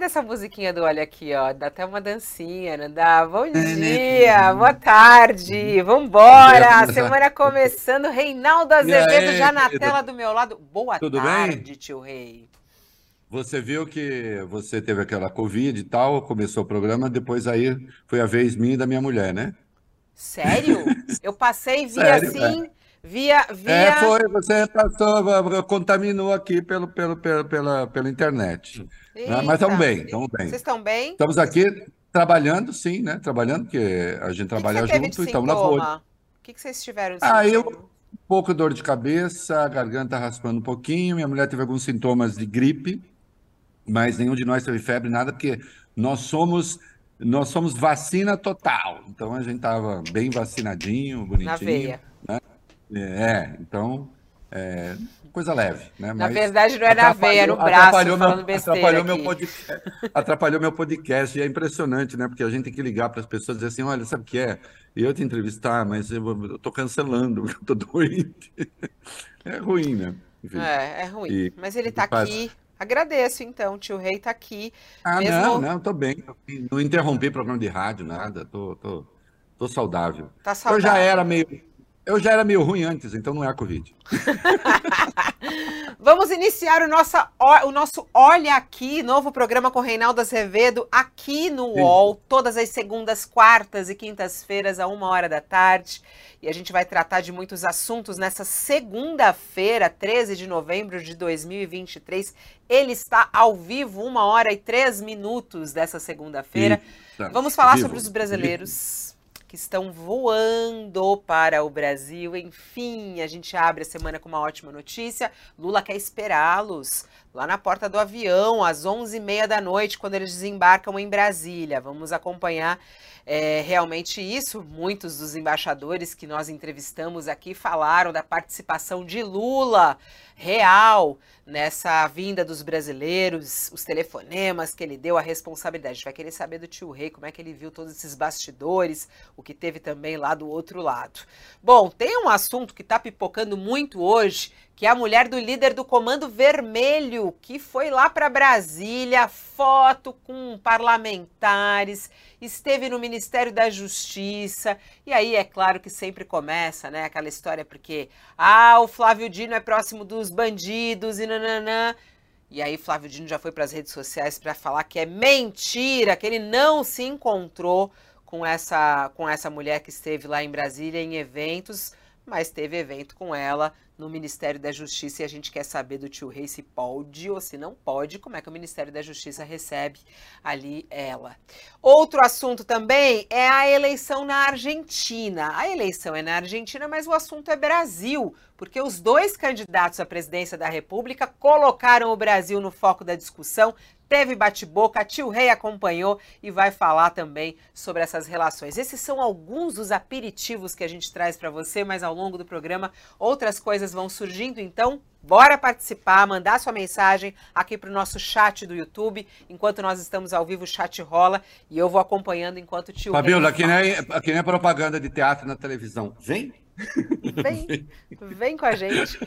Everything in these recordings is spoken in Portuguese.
dessa musiquinha do Olha aqui, ó. Dá até uma dancinha, não dá? Bom é, né? dia, boa tarde, vambora! Semana começando, Reinaldo Azevedo já na tela do meu lado. Boa Tudo tarde, bem? tio Rei. Você viu que você teve aquela Covid e tal, começou o programa, depois aí foi a vez minha e da minha mulher, né? Sério? Eu passei via Sério, assim, é. via, via. É, foi, você passou, contaminou aqui pelo, pelo, pelo, pela, pela internet. Né? Mas estamos bem, estamos bem. Vocês estão bem? Estamos aqui trabalhando, sim, né? Trabalhando, porque a gente trabalha que que junto e estamos na boa. O que, que vocês tiveram de Ah, eu um pouco dor de cabeça, a garganta raspando um pouquinho, minha mulher teve alguns sintomas de gripe, mas nenhum de nós teve febre, nada, porque nós somos nós somos vacina total. Então a gente estava bem vacinadinho, bonitinho. Na veia. Né? É, então é, coisa leve, né? Na verdade não é na veia, é no braço, atrapalhou meu, atrapalhou meu, podcast, atrapalhou meu podcast. E é impressionante, né? Porque a gente tem que ligar para as pessoas e dizer assim, olha, sabe o que é? Eu te entrevistar, mas eu, estou cancelando, porque eu estou doente. É ruim, né? Enfim. É, é ruim. E, mas ele está aqui. Agradeço, então, tio Rei está aqui. Ah, mesmo... não, não, estou bem. Não interrompi programa de rádio, nada. Tô, tô, tô saudável. Tá saudável. Eu já era meio. Eu já era meio ruim antes, então não é a Covid. Vamos iniciar o nosso, o nosso Olha Aqui, novo programa com Reinaldo Azevedo, aqui no Sim. UOL, todas as segundas, quartas e quintas-feiras, a uma hora da tarde. E a gente vai tratar de muitos assuntos nessa segunda-feira, 13 de novembro de 2023. Ele está ao vivo, uma hora e três minutos dessa segunda-feira. Vamos falar vivo. sobre os brasileiros que estão voando para o Brasil. Enfim, a gente abre a semana com uma ótima notícia. Lula quer esperá-los lá na porta do avião, às 11h30 da noite, quando eles desembarcam em Brasília. Vamos acompanhar é, realmente isso. Muitos dos embaixadores que nós entrevistamos aqui falaram da participação de Lula real nessa vinda dos brasileiros, os telefonemas que ele deu, a responsabilidade. A gente vai querer saber do tio Rei, como é que ele viu todos esses bastidores, o que teve também lá do outro lado. Bom, tem um assunto que está pipocando muito hoje, que é a mulher do líder do Comando Vermelho, que foi lá para Brasília, foto com parlamentares, esteve no Ministério da Justiça. E aí é claro que sempre começa, né, aquela história porque ah, o Flávio Dino é próximo dos bandidos e nananã. E aí Flávio Dino já foi para as redes sociais para falar que é mentira, que ele não se encontrou com essa com essa mulher que esteve lá em Brasília em eventos, mas teve evento com ela no Ministério da Justiça e a gente quer saber do tio Rei se pode ou se não pode, como é que o Ministério da Justiça recebe ali ela. Outro assunto também é a eleição na Argentina. A eleição é na Argentina, mas o assunto é Brasil, porque os dois candidatos à presidência da República colocaram o Brasil no foco da discussão, teve bate-boca, tio Rei acompanhou e vai falar também sobre essas relações. Esses são alguns dos aperitivos que a gente traz para você, mas ao longo do programa outras coisas vão surgindo, então bora participar, mandar sua mensagem aqui para o nosso chat do YouTube. Enquanto nós estamos ao vivo, o chat rola e eu vou acompanhando enquanto o tio Fabiola, aqui nem, aqui nem propaganda de teatro na televisão. Vem? Vem, vem com a gente.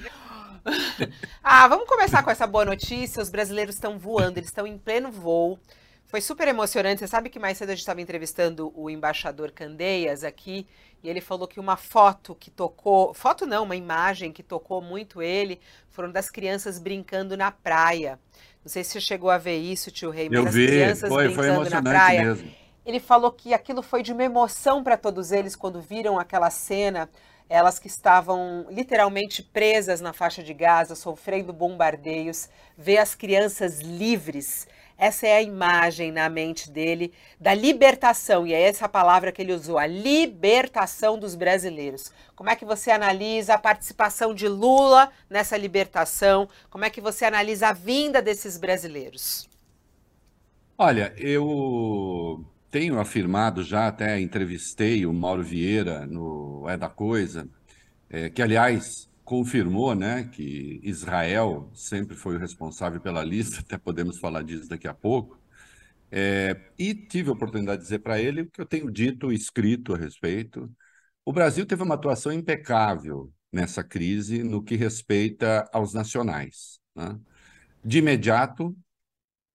ah, vamos começar com essa boa notícia. Os brasileiros estão voando, eles estão em pleno voo. Foi super emocionante. Você sabe que mais cedo a gente estava entrevistando o embaixador Candeias aqui e ele falou que uma foto que tocou, foto não, uma imagem que tocou muito ele, foram das crianças brincando na praia. Não sei se você chegou a ver isso, tio Rei, mas Eu as vi, crianças foi, brincando foi na praia. Mesmo. Ele falou que aquilo foi de uma emoção para todos eles quando viram aquela cena elas que estavam literalmente presas na faixa de Gaza, sofrendo bombardeios, ver as crianças livres. Essa é a imagem na mente dele da libertação, e é essa palavra que ele usou, a libertação dos brasileiros. Como é que você analisa a participação de Lula nessa libertação? Como é que você analisa a vinda desses brasileiros? Olha, eu tenho afirmado já, até entrevistei o Mauro Vieira no É da Coisa, é, que, aliás, confirmou né, que Israel sempre foi o responsável pela lista, até podemos falar disso daqui a pouco. É, e tive a oportunidade de dizer para ele o que eu tenho dito e escrito a respeito. O Brasil teve uma atuação impecável nessa crise no que respeita aos nacionais. Né? De imediato,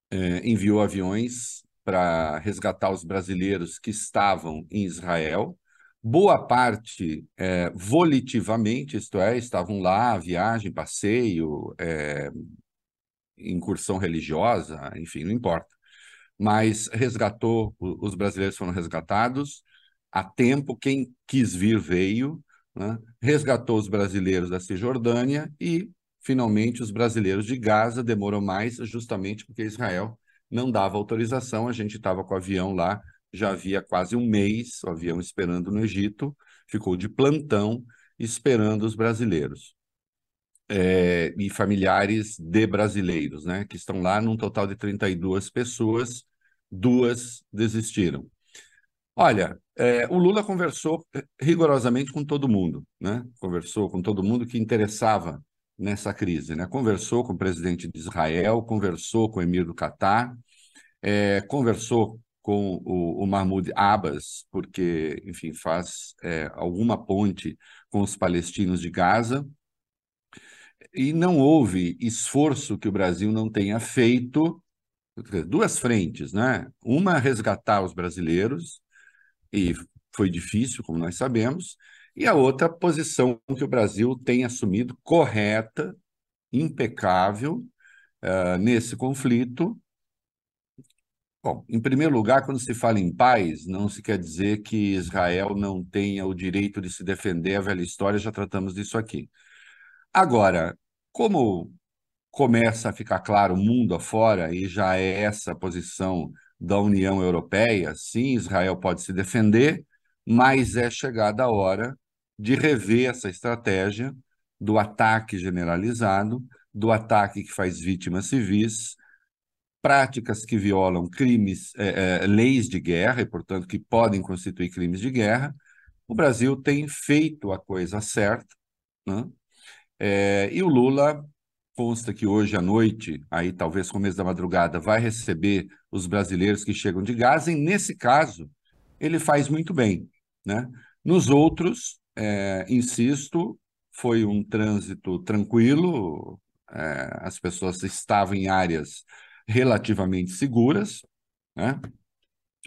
é, enviou aviões para resgatar os brasileiros que estavam em Israel. Boa parte é, volitivamente, isto é, estavam lá, viagem, passeio, é, incursão religiosa, enfim, não importa. Mas resgatou, os brasileiros foram resgatados a tempo, quem quis vir veio, né? resgatou os brasileiros da Cisjordânia e, finalmente, os brasileiros de Gaza. Demorou mais, justamente porque Israel não dava autorização. A gente estava com o avião lá, já havia quase um mês, o avião esperando no Egito, ficou de plantão esperando os brasileiros é, e familiares de brasileiros, né, que estão lá num total de 32 pessoas, duas desistiram. Olha, é, o Lula conversou rigorosamente com todo mundo, né? Conversou com todo mundo que interessava nessa crise, né? Conversou com o presidente de Israel, conversou com o emir do Catar, é, conversou com o, o, Mahmoud Abbas, porque, enfim, faz é, alguma ponte com os palestinos de Gaza, e não houve esforço que o Brasil não tenha feito, duas frentes, né? Uma, resgatar os brasileiros, e foi difícil, como nós sabemos, e a outra, posição que o Brasil tem assumido correta, impecável, uh, nesse conflito. Bom, em primeiro lugar, quando se fala em paz, não se quer dizer que Israel não tenha o direito de se defender, a velha história, já tratamos disso aqui. Agora, como começa a ficar claro mundo afora, e já é essa a posição da União Europeia, sim, Israel pode se defender, mas é chegada a hora de rever essa estratégia do ataque generalizado, do ataque que faz vítimas civis, práticas que violam crimes, é, é, leis de guerra, e, portanto, que podem constituir crimes de guerra. O Brasil tem feito a coisa certa, né? É, e o Lula consta que hoje à noite, aí talvez começo da madrugada, vai receber os brasileiros que chegam de Gaza, e nesse caso, ele faz muito bem. Né? Nos outros, é, insisto, foi um trânsito tranquilo, é, as pessoas estavam em áreas relativamente seguras. Né?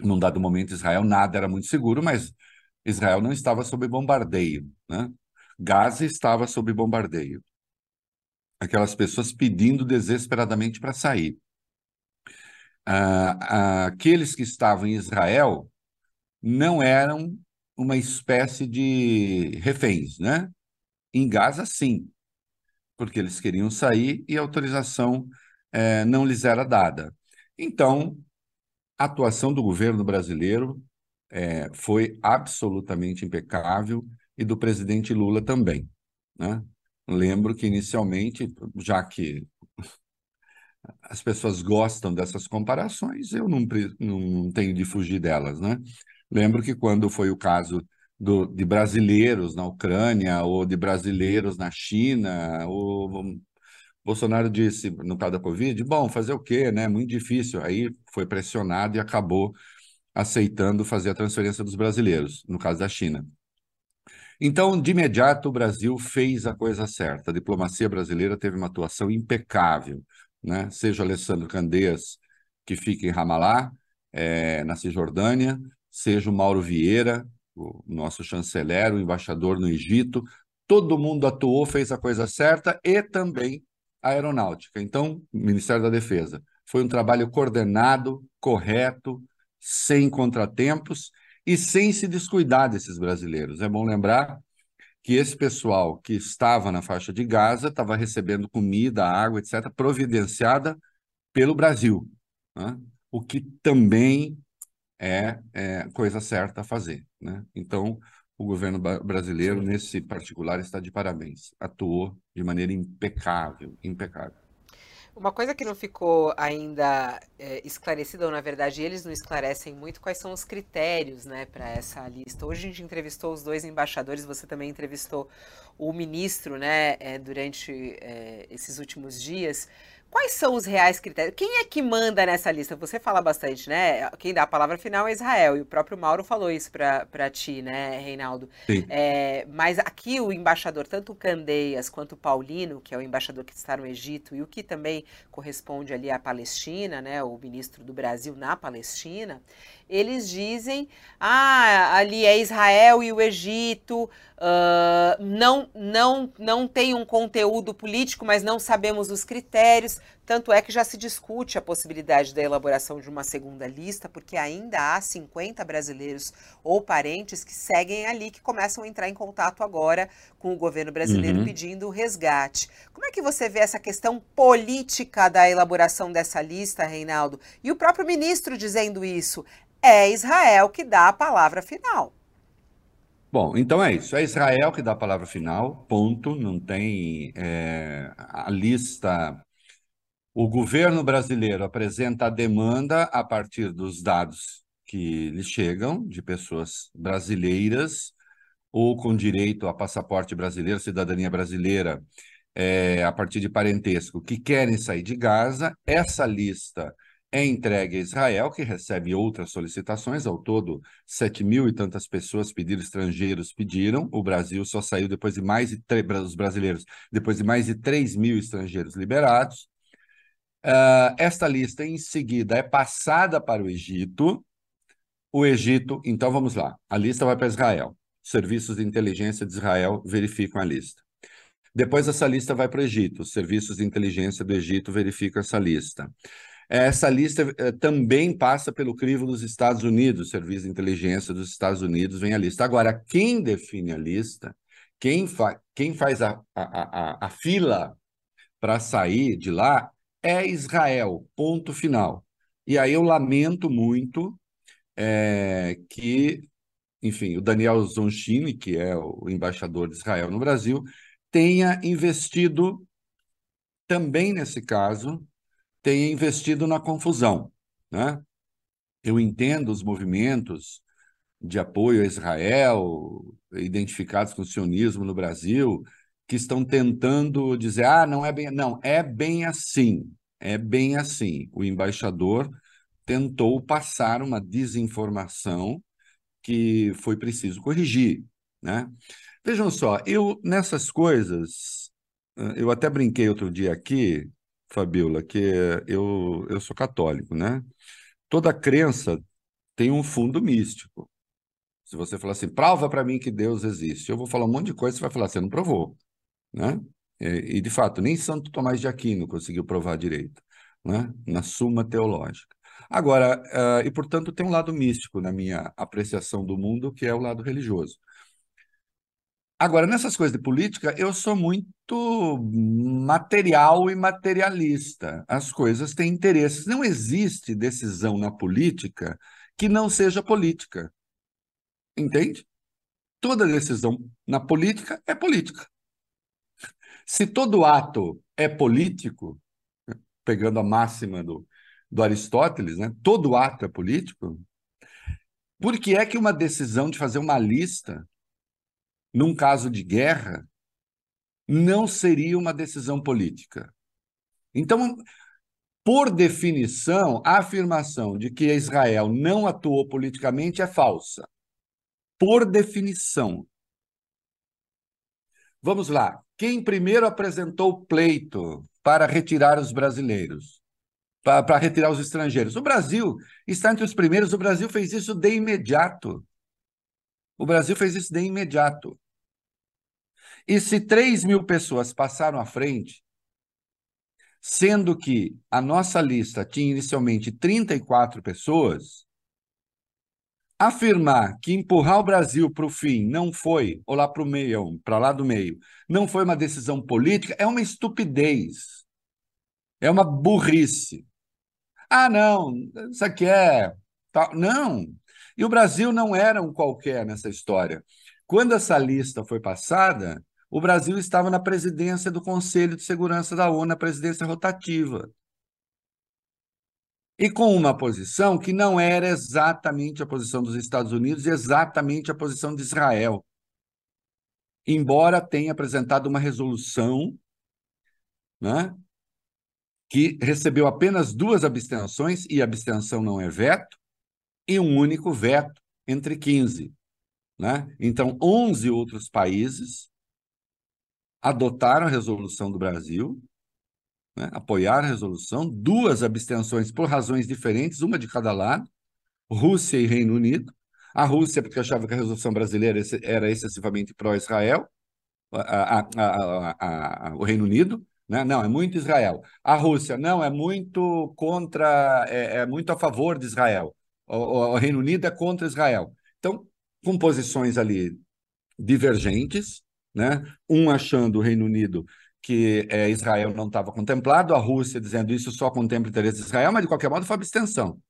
Num dado momento, Israel nada era muito seguro, mas Israel não estava sob bombardeio. Né? Gaza estava sob bombardeio. Aquelas pessoas pedindo desesperadamente para sair. Ah, ah, aqueles que estavam em Israel não eram uma espécie de reféns, né? Em Gaza, sim, porque eles queriam sair e a autorização eh, não lhes era dada. Então, a atuação do governo brasileiro eh, foi absolutamente impecável e do presidente Lula também. Né? Lembro que, inicialmente, já que as pessoas gostam dessas comparações, eu não, não tenho de fugir delas. Né? Lembro que, quando foi o caso do, de brasileiros na Ucrânia ou de brasileiros na China, o Bolsonaro disse, no caso da Covid, bom, fazer o quê? Né? Muito difícil. Aí foi pressionado e acabou aceitando fazer a transferência dos brasileiros, no caso da China. Então, de imediato, o Brasil fez a coisa certa. A diplomacia brasileira teve uma atuação impecável, né? seja Alessandro Candeias, que fica em Ramallah, é, na Cisjordânia, seja o Mauro Vieira, o nosso chanceler, o embaixador no Egito, todo mundo atuou, fez a coisa certa e também a aeronáutica. Então, Ministério da Defesa. Foi um trabalho coordenado, correto, sem contratempos e sem se descuidar desses brasileiros. É bom lembrar que esse pessoal que estava na faixa de Gaza estava recebendo comida, água, etc., providenciada pelo Brasil, né? o que também é, é, coisa certa a fazer. Né? Então, o governo brasileiro, nesse particular, está de parabéns. Atuou de maneira impecável, impecável. Uma coisa que não ficou ainda é, esclarecida, ou na verdade eles não esclarecem muito, quais são os critérios né, para essa lista. Hoje a gente entrevistou os dois embaixadores, você também entrevistou o ministro né, é, durante é, esses últimos dias. Quais são os reais critérios? Quem é que manda nessa lista? Você fala bastante, né? Quem dá a palavra final é Israel, e o próprio Mauro falou isso para ti, né, Reinaldo? Sim. É, mas aqui o embaixador, tanto o Candeias quanto o Paulino, que é o embaixador que está no Egito, e o que também corresponde ali à Palestina, né, o ministro do Brasil na Palestina, eles dizem, ah, ali é Israel e o Egito, uh, não, não, não tem um conteúdo político, mas não sabemos os critérios. Tanto é que já se discute a possibilidade da elaboração de uma segunda lista, porque ainda há 50 brasileiros ou parentes que seguem ali, que começam a entrar em contato agora com o governo brasileiro uhum. pedindo resgate. Como é que você vê essa questão política da elaboração dessa lista, Reinaldo? E o próprio ministro dizendo isso é Israel que dá a palavra final. Bom, então é isso. É Israel que dá a palavra final, ponto. Não tem é, a lista. O governo brasileiro apresenta a demanda a partir dos dados que lhe chegam de pessoas brasileiras ou com direito a passaporte brasileiro, cidadania brasileira, é, a partir de parentesco, que querem sair de Gaza. Essa lista é entregue a Israel, que recebe outras solicitações. Ao todo, sete mil e tantas pessoas pediram, estrangeiros pediram. O Brasil só saiu depois de mais de os brasileiros, depois de mais de 3 mil estrangeiros liberados. Uh, esta lista, em seguida, é passada para o Egito. O Egito, então vamos lá. A lista vai para Israel. Serviços de inteligência de Israel verificam a lista. Depois, essa lista vai para o Egito. Os serviços de inteligência do Egito verificam essa lista. Essa lista eh, também passa pelo crivo dos Estados Unidos, Serviço de Inteligência dos Estados Unidos vem a lista. Agora, quem define a lista, quem, fa quem faz a, a, a, a fila para sair de lá é Israel, ponto final. E aí eu lamento muito é, que, enfim, o Daniel Zonchini, que é o embaixador de Israel no Brasil, tenha investido também nesse caso tenha investido na confusão. Né? Eu entendo os movimentos de apoio a Israel, identificados com o sionismo no Brasil, que estão tentando dizer, ah, não é bem. Não, é bem assim. É bem assim. O embaixador tentou passar uma desinformação que foi preciso corrigir. Né? Vejam só, eu nessas coisas, eu até brinquei outro dia aqui, Fabiola, que eu, eu sou católico, né? Toda crença tem um fundo místico. Se você falar assim, prova para mim que Deus existe, eu vou falar um monte de coisa, você vai falar, você não provou, né? E, de fato, nem Santo Tomás de Aquino conseguiu provar direito, né? Na Suma Teológica. Agora, uh, e portanto tem um lado místico na minha apreciação do mundo, que é o lado religioso. Agora, nessas coisas de política, eu sou muito material e materialista. As coisas têm interesses. Não existe decisão na política que não seja política. Entende? Toda decisão na política é política. Se todo ato é político, pegando a máxima do, do Aristóteles, né? todo ato é político, por que é que uma decisão de fazer uma lista num caso de guerra, não seria uma decisão política. Então, por definição, a afirmação de que Israel não atuou politicamente é falsa. Por definição. Vamos lá. Quem primeiro apresentou o pleito para retirar os brasileiros? Para, para retirar os estrangeiros? O Brasil está entre os primeiros. O Brasil fez isso de imediato. O Brasil fez isso de imediato. E se 3 mil pessoas passaram à frente, sendo que a nossa lista tinha inicialmente 34 pessoas, afirmar que empurrar o Brasil para o fim não foi, ou lá para o meio, para lá do meio, não foi uma decisão política, é uma estupidez. É uma burrice. Ah, não, isso aqui é. Não. E o Brasil não era um qualquer nessa história. Quando essa lista foi passada, o Brasil estava na presidência do Conselho de Segurança da ONU, na presidência rotativa. E com uma posição que não era exatamente a posição dos Estados Unidos e exatamente a posição de Israel. Embora tenha apresentado uma resolução né, que recebeu apenas duas abstenções, e abstenção não é veto, e um único veto entre 15. Né? Então, 11 outros países adotaram a resolução do Brasil, né? apoiaram a resolução, duas abstenções por razões diferentes, uma de cada lado, Rússia e Reino Unido. A Rússia, porque achava que a resolução brasileira era excessivamente pró-Israel, o Reino Unido, né? Não, é muito Israel. A Rússia, não, é muito contra, é, é muito a favor de Israel. O, o, Reino Unido é contra Israel. Então, com posições ali divergentes, né? Um achando o Reino Unido que é, Israel não estava contemplado, a Rússia dizendo isso só contempla o interesse de Israel, mas de qualquer modo foi abstenção.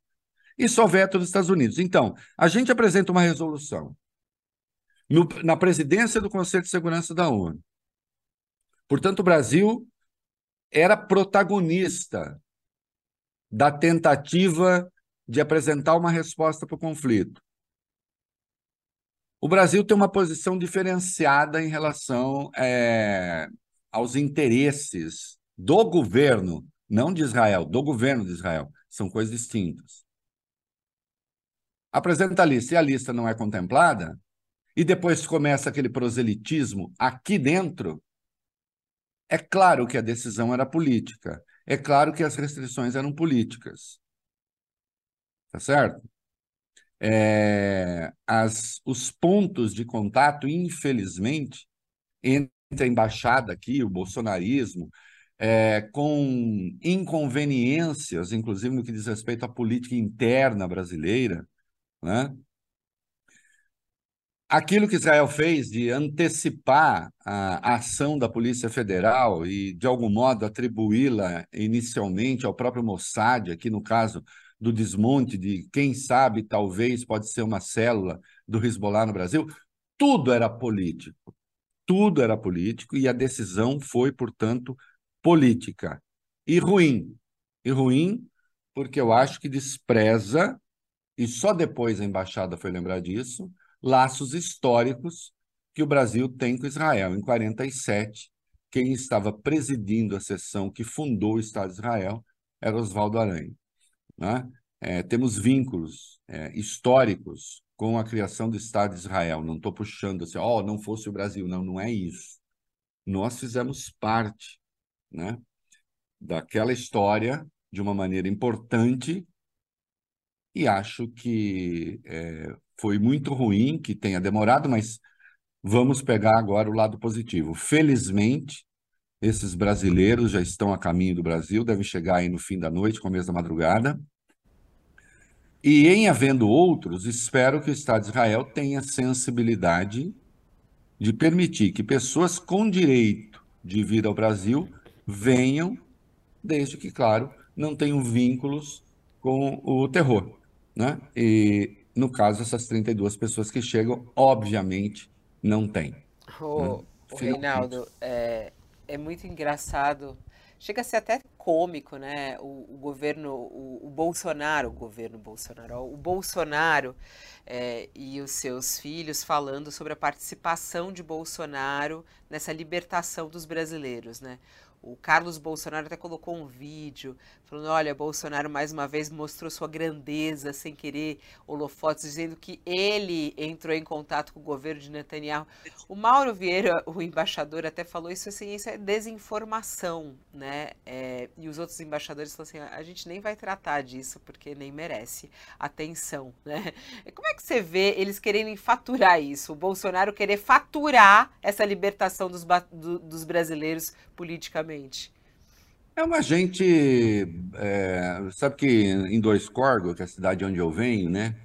E só veto dos Estados Unidos. Então, a gente apresenta uma resolução no, na presidência do Conselho de Segurança da ONU. Portanto, o Brasil era protagonista da tentativa de apresentar uma resposta para o conflito. O Brasil tem uma posição diferenciada em relação é, aos interesses do governo, não de Israel, do governo de Israel. São coisas distintas. Apresenta a lista e a lista não é contemplada, e depois começa aquele proselitismo aqui dentro, é claro que a decisão era política. É claro que as restrições eram políticas. Tá certo? É, as, os pontos de contato, infelizmente, entre a embaixada aqui, o bolsonarismo, é, com inconveniências, inclusive no que diz respeito à política interna brasileira, né? aquilo que Israel fez de antecipar a, ação da Polícia Federal e, de algum modo, atribuí-la inicialmente ao próprio Mossad, aqui no caso do desmonte de, quem sabe, talvez pode ser uma célula do Hezbollah no Brasil, tudo era político. Tudo era político e a decisão foi, portanto, política. E ruim. E ruim porque eu acho que despreza, e só depois a embaixada foi lembrar disso, laços históricos que o Brasil tem com Israel. Em 47, quem estava presidindo a sessão que fundou o Estado de Israel era Oswaldo Aranha. Né? É, temos vínculos é, históricos com a criação do Estado de Israel. Não estou puxando assim, ó, oh, não fosse o Brasil. Não, não é isso. Nós fizemos parte né, daquela história de uma maneira importante e acho que é, foi muito ruim que tenha demorado, mas vamos pegar agora o lado positivo. Felizmente, esses brasileiros já estão a caminho do Brasil, devem chegar aí no fim da noite, começo da madrugada. E em havendo outros, espero que o Estado de Israel tenha sensibilidade de permitir que pessoas com direito de vir ao Brasil venham, desde que, claro, não tenham vínculos com o terror. Né? E no caso, essas 32 pessoas que chegam, obviamente, não têm. O, né? o Reinaldo, é, é muito engraçado. Chega a ser até cômico, né? O, o governo, o, o, Bolsonaro, o governo Bolsonaro, o Bolsonaro é, e os seus filhos falando sobre a participação de Bolsonaro nessa libertação dos brasileiros, né? O Carlos Bolsonaro até colocou um vídeo falando: olha, Bolsonaro mais uma vez mostrou sua grandeza sem querer holofotes, dizendo que ele entrou em contato com o governo de Netanyahu. O Mauro Vieira, o embaixador, até falou isso assim: isso é desinformação, né? É, e os outros embaixadores falaram assim: a gente nem vai tratar disso porque nem merece atenção, né? Como é que você vê eles quererem faturar isso? O Bolsonaro querer faturar essa libertação dos, do, dos brasileiros politicamente? É uma gente. É, sabe que em Dois Córregos, que é a cidade onde eu venho, né?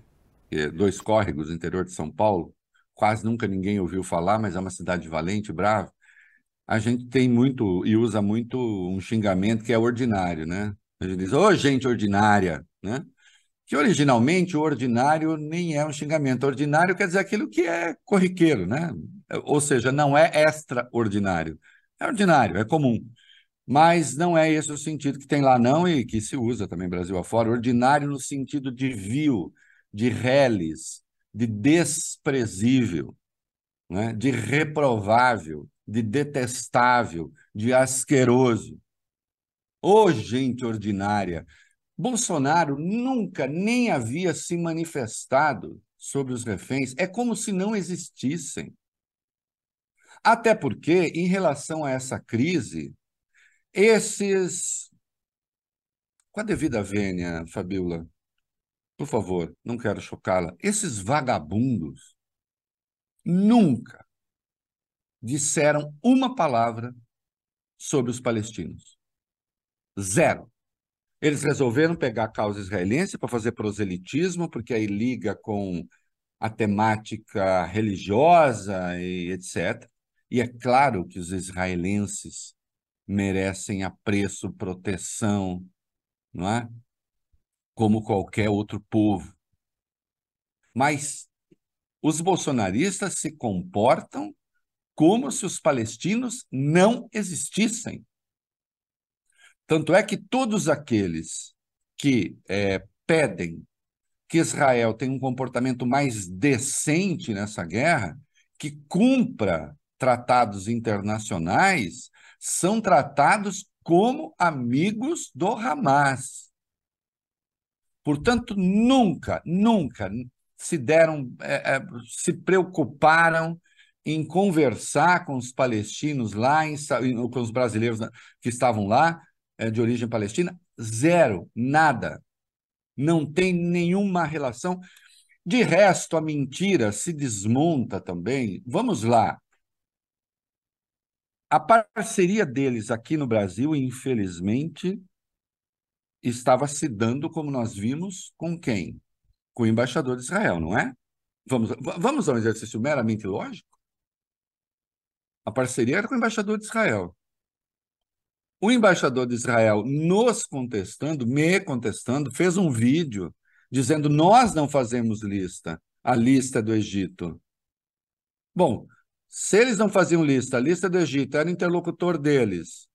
É Dois Córregos, interior de São Paulo, quase nunca ninguém ouviu falar, mas é uma cidade valente, brava. A gente tem muito e usa muito um xingamento que é ordinário, né? A gente diz, ô oh, gente ordinária, né? Que originalmente o ordinário nem é um xingamento. Ordinário quer dizer aquilo que é corriqueiro, né? Ou seja, não é extraordinário. É ordinário, é comum. Mas não é esse o sentido que tem lá, não, e que se usa também Brasil afora. Ordinário no sentido de vil, de reles, de desprezível, né? de reprovável, de detestável, de asqueroso. Ô, oh, gente ordinária! Bolsonaro nunca nem havia se manifestado sobre os reféns. É como se não existissem. Até porque, em relação a essa crise, esses. Com a devida vênia, Fabiola, por favor, não quero chocá-la. Esses vagabundos nunca disseram uma palavra sobre os palestinos. Zero. Eles resolveram pegar a causa israelense para fazer proselitismo, porque aí liga com a temática religiosa e etc. E é claro que os israelenses merecem apreço, proteção, não é? Como qualquer outro povo. Mas os bolsonaristas se comportam como se os palestinos não existissem. Tanto é que todos aqueles que é, pedem que Israel tenha um comportamento mais decente nessa guerra, que cumpra tratados internacionais, são tratados como amigos do Hamas. Portanto, nunca, nunca se deram, é, é, se preocuparam em conversar com os palestinos lá, em, com os brasileiros que estavam lá, é, de origem palestina? Zero, nada. Não tem nenhuma relação. De resto, a mentira se desmonta também. Vamos lá. A parceria deles aqui no Brasil, infelizmente, estava se dando, como nós vimos, com quem? Com o embaixador de Israel, não é? Vamos, vamos a um exercício meramente lógico? A parceria era com o embaixador de Israel. O embaixador de Israel nos contestando, me contestando, fez um vídeo dizendo: nós não fazemos lista, a lista do Egito. Bom, se eles não faziam lista, a lista do Egito era interlocutor deles,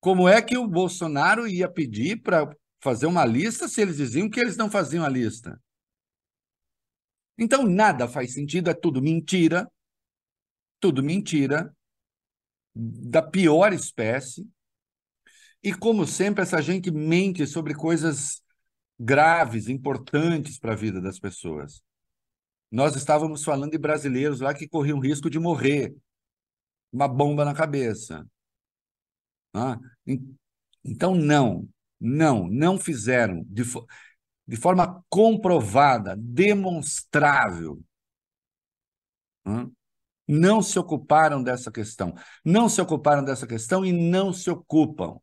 como é que o Bolsonaro ia pedir para fazer uma lista se eles diziam que eles não faziam a lista? Então, nada faz sentido, é tudo mentira, tudo mentira, da pior espécie, e, como sempre, essa gente mente sobre coisas graves, importantes para a vida das pessoas. Nós estávamos falando de brasileiros lá que corriam risco de morrer, uma bomba na cabeça. Ah, então, não, não, não fizeram de, de forma comprovada, demonstrável. Ah, não se ocuparam dessa questão. Não se ocuparam dessa questão e não se ocupam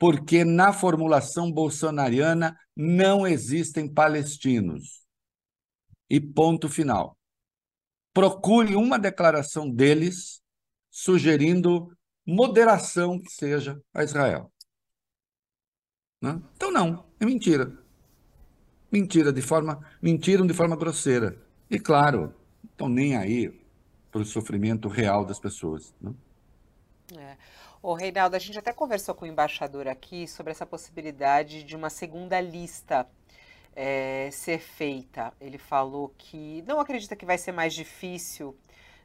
porque na formulação bolsonariana não existem palestinos. E ponto final. Procure uma declaração deles sugerindo moderação que seja a Israel. Né? Então não, é mentira. Mentira de forma, mentiram de forma grosseira. E claro, estão nem aí para o sofrimento real das pessoas. Né? É. Reinaldo, a gente até conversou com o embaixador aqui sobre essa possibilidade de uma segunda lista é, ser feita. Ele falou que não acredita que vai ser mais difícil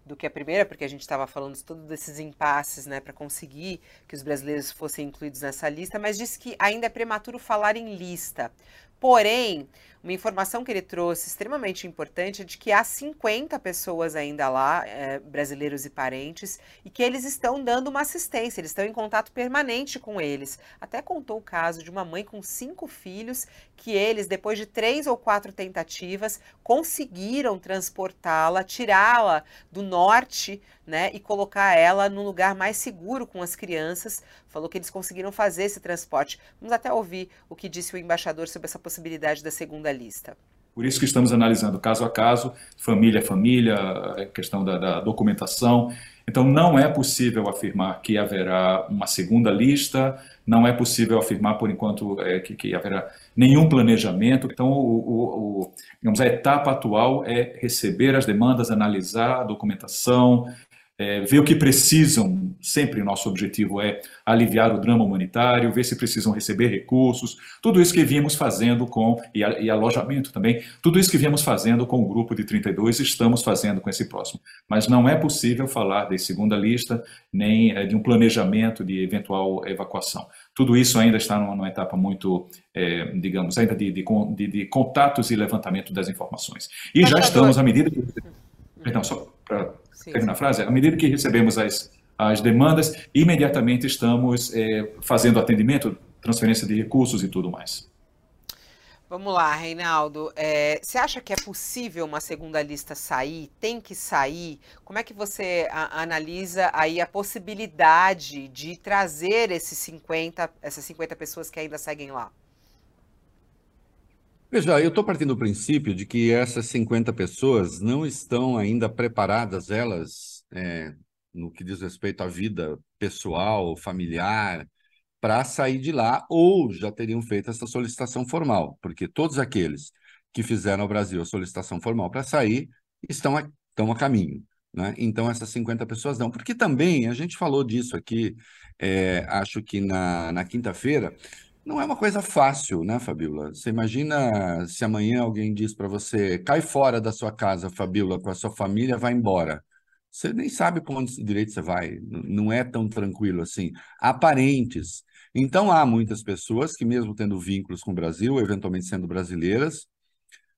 do que a primeira, porque a gente estava falando de todos esses impasses né, para conseguir que os brasileiros fossem incluídos nessa lista, mas disse que ainda é prematuro falar em lista. Porém, uma informação que ele trouxe extremamente importante é de que há 50 pessoas ainda lá, é, brasileiros e parentes, e que eles estão dando uma assistência, eles estão em contato permanente com eles. Até contou o caso de uma mãe com cinco filhos que eles, depois de três ou quatro tentativas, conseguiram transportá-la, tirá-la do norte né, e colocar ela num lugar mais seguro com as crianças. Falou que eles conseguiram fazer esse transporte. Vamos até ouvir o que disse o embaixador sobre essa possibilidade da segunda lista. Por isso que estamos analisando caso a caso, família a família, a questão da, da documentação. Então, não é possível afirmar que haverá uma segunda lista, não é possível afirmar, por enquanto, é, que, que, haverá nenhum planejamento. Então, o, o, o, digamos, a etapa atual é receber as demandas, analisar a documentação, é, ver o que precisam, sempre nosso objetivo é aliviar o drama humanitário, ver se precisam receber recursos, tudo isso que viemos fazendo com, e, e alojamento também, tudo isso que viemos fazendo com o grupo de 32, estamos fazendo com esse próximo. Mas não é possível falar de segunda lista, nem é, de um planejamento de eventual evacuação. Tudo isso ainda está numa, numa etapa muito, é, digamos, ainda de, de, de, de, contatos e levantamento das informações. E já estamos, à medida que... Perdão, só para terminar a frase, à medida que recebemos as, as demandas, imediatamente estamos é, fazendo atendimento, transferência de recursos e tudo mais. Vamos lá, Reinaldo. É, você acha que é possível uma segunda lista sair? Tem que sair? Como é que você a, analisa aí a possibilidade de trazer esses 50, essas 50 pessoas que ainda seguem lá? Veja, eu estou partindo do princípio de que essas 50 pessoas não estão ainda preparadas, elas, é, no que diz respeito à vida pessoal, familiar, para sair de lá, ou já teriam feito essa solicitação formal, porque todos aqueles que fizeram ao Brasil a solicitação formal para sair estão a, estão a caminho. Né? Então, essas 50 pessoas não. Porque também, a gente falou disso aqui, é, acho que na, na quinta-feira, não é uma coisa fácil, né, Fabíola? Você imagina se amanhã alguém diz para você, cai fora da sua casa, Fabíola, com a sua família, vai embora. Você nem sabe para onde direito você vai. Não é tão tranquilo assim. Há parentes. Então, há muitas pessoas que, mesmo tendo vínculos com o Brasil, eventualmente sendo brasileiras,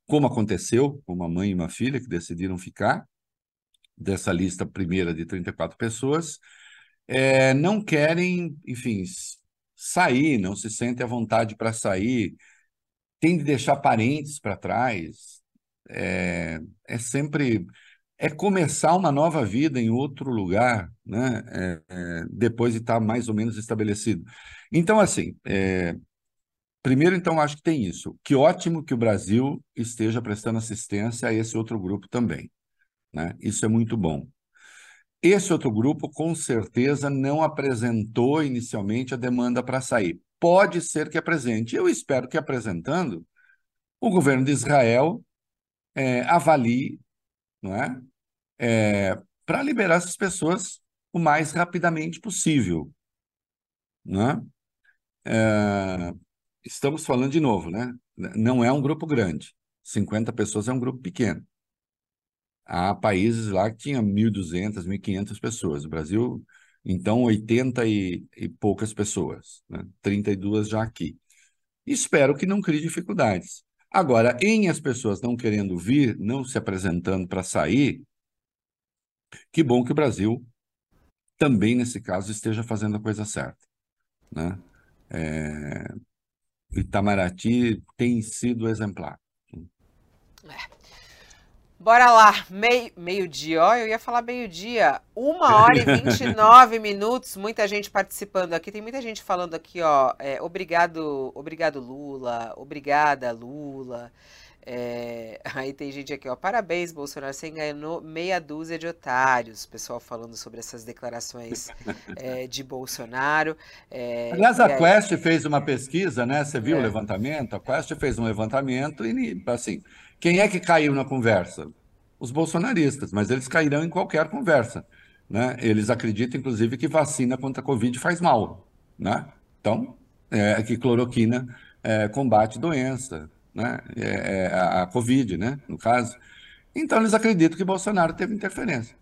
como aconteceu com uma mãe e uma filha que decidiram ficar, dessa lista primeira de 34 pessoas, é, não querem, enfim, sair, não se sente à vontade para sair, tem de deixar parentes para trás. É, é, sempre é começar uma nova vida em outro lugar, né? É, é, depois de estar mais ou menos estabelecido. Então, assim, é, primeiro, então, acho que tem isso. Que ótimo que o Brasil esteja prestando assistência a esse outro grupo também. Né? Isso é muito bom. Esse outro grupo, com certeza, não apresentou inicialmente a demanda para sair. Pode ser que apresente. Eu espero que apresentando, o governo de Israel é, avalie não é? é para liberar essas pessoas o mais rapidamente possível. É? É, estamos falando de novo, né? Não é um grupo grande. 50 pessoas é um grupo pequeno. Há países lá que tinham 1.200, 1.500 pessoas. O Brasil, então, 80 e, e poucas pessoas, né? 32 já aqui. Espero que não crie dificuldades. Agora, em as pessoas não querendo vir, não se apresentando para sair, que bom que o Brasil também, nesse caso, esteja fazendo a coisa certa. Né? É... Itamaraty tem sido exemplar. É. Bora lá, meio, meio-dia, ó, eu ia falar meio-dia, uma hora e 29 minutos, muita gente participando aqui, tem muita gente falando aqui, ó, é, obrigado, obrigado Lula, obrigada Lula, é, aí tem gente aqui, ó, parabéns Bolsonaro, você enganou meia dúzia de otários, pessoal falando sobre essas declarações é, de Bolsonaro. É, Aliás, a aí... Quest fez uma pesquisa, né, você viu o é. levantamento? A Quest fez um levantamento e, assim... Quem é que caiu na conversa? Os bolsonaristas, mas eles cairão em qualquer conversa. Né? Eles acreditam, inclusive, que vacina contra a Covid faz mal. Né? Então, é, que cloroquina é, combate doença, né? É, é, a, a Covid, né? no caso. Então, eles acreditam que Bolsonaro teve interferência.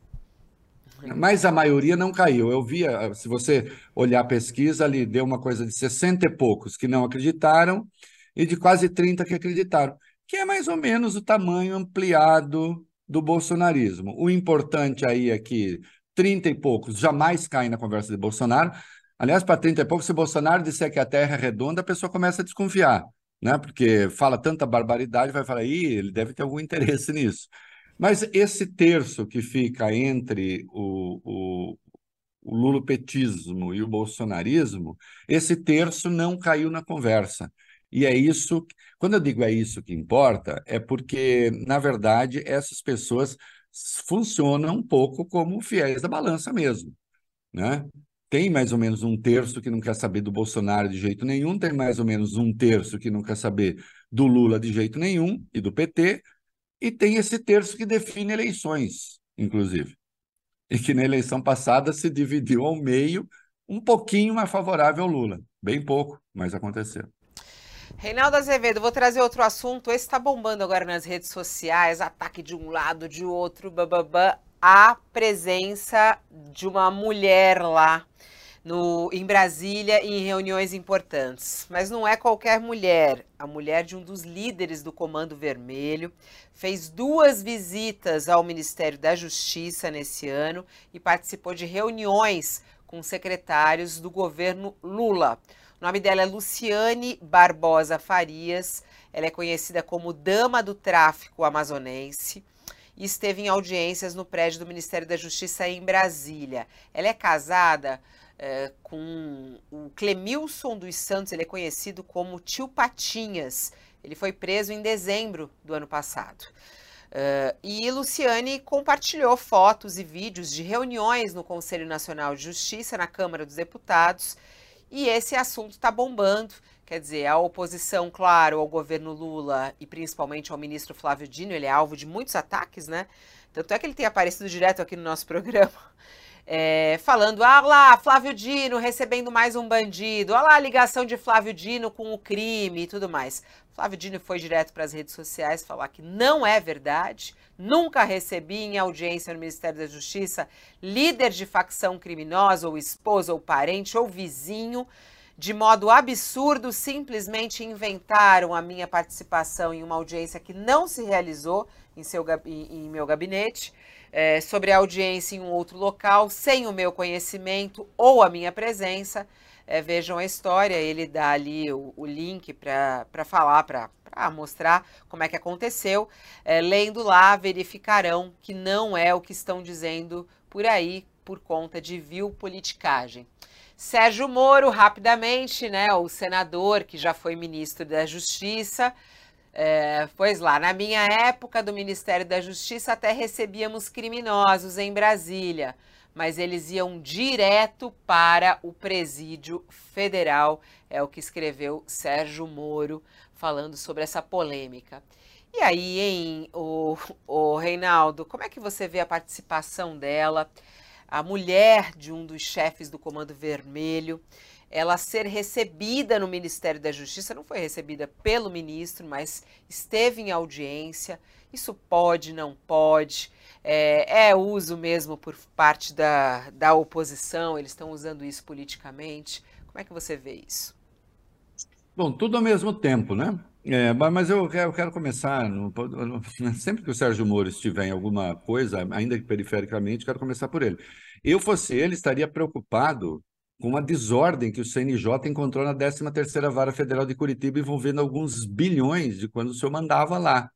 Mas a maioria não caiu. Eu via, se você olhar a pesquisa, ali deu uma coisa de 60 e poucos que não acreditaram e de quase 30 que acreditaram que é mais ou menos o tamanho ampliado do bolsonarismo. O importante aí é que 30 e poucos jamais caem na conversa de Bolsonaro. Aliás, para 30 e poucos, se Bolsonaro disser que a Terra é redonda, a pessoa começa a desconfiar, né? porque fala tanta barbaridade, vai falar, Ih, ele deve ter algum interesse nisso. Mas esse terço que fica entre o, o, o lulopetismo e o bolsonarismo, esse terço não caiu na conversa. E é isso, quando eu digo é isso que importa, é porque, na verdade, essas pessoas funcionam um pouco como fiéis da balança mesmo, né? Tem mais ou menos um terço que não quer saber do Bolsonaro de jeito nenhum, tem mais ou menos um terço que não quer saber do Lula de jeito nenhum e do PT, e tem esse terço que define eleições, inclusive. e que na eleição passada se dividiu ao meio, um pouquinho mais favorável ao Lula. Bem pouco, mas aconteceu. Reinaldo Azevedo, vou trazer outro assunto. Esse está bombando agora nas redes sociais, ataque de um lado, de outro, bababá. A presença de uma mulher lá no, em Brasília em reuniões importantes. Mas não é qualquer mulher, a mulher de um dos líderes do Comando Vermelho. Fez duas visitas ao Ministério da Justiça nesse ano e participou de reuniões com secretários do governo Lula. O nome dela é Luciane Barbosa Farias. Ela é conhecida como Dama do Tráfico Amazonense e esteve em audiências no prédio do Ministério da Justiça em Brasília. Ela é casada é, com o Clemilson dos Santos, ele é conhecido como Tio Patinhas. Ele foi preso em dezembro do ano passado. Uh, e Luciane compartilhou fotos e vídeos de reuniões no Conselho Nacional de Justiça, na Câmara dos Deputados, e esse assunto está bombando. Quer dizer, a oposição, claro, ao governo Lula e principalmente ao ministro Flávio Dino, ele é alvo de muitos ataques, né? Tanto é que ele tem aparecido direto aqui no nosso programa é, falando, ah lá, Flávio Dino recebendo mais um bandido, olha lá a ligação de Flávio Dino com o crime e tudo mais. Flávio Dino foi direto para as redes sociais falar que não é verdade, nunca recebi em audiência no Ministério da Justiça líder de facção criminosa, ou esposa, ou parente, ou vizinho, de modo absurdo, simplesmente inventaram a minha participação em uma audiência que não se realizou em, seu, em, em meu gabinete é, sobre a audiência em um outro local, sem o meu conhecimento ou a minha presença. É, vejam a história, ele dá ali o, o link para falar, para mostrar como é que aconteceu. É, lendo lá, verificarão que não é o que estão dizendo por aí por conta de vil politicagem. Sérgio Moro, rapidamente, né, o senador que já foi ministro da Justiça, é, pois lá, na minha época do Ministério da Justiça, até recebíamos criminosos em Brasília, mas eles iam direto para o presídio federal, é o que escreveu Sérgio Moro, falando sobre essa polêmica. E aí, hein, o, o Reinaldo, como é que você vê a participação dela, a mulher de um dos chefes do Comando Vermelho? ela ser recebida no Ministério da Justiça, não foi recebida pelo ministro, mas esteve em audiência. Isso pode, não pode. É, é uso mesmo por parte da, da oposição, eles estão usando isso politicamente. Como é que você vê isso? Bom, tudo ao mesmo tempo, né? É, mas eu quero, eu quero começar, no, sempre que o Sérgio Moro estiver em alguma coisa, ainda que perifericamente, quero começar por ele. Eu fosse ele, estaria preocupado com uma desordem que o CNJ encontrou na 13ª Vara Federal de Curitiba, envolvendo alguns bilhões de quando o senhor mandava lá.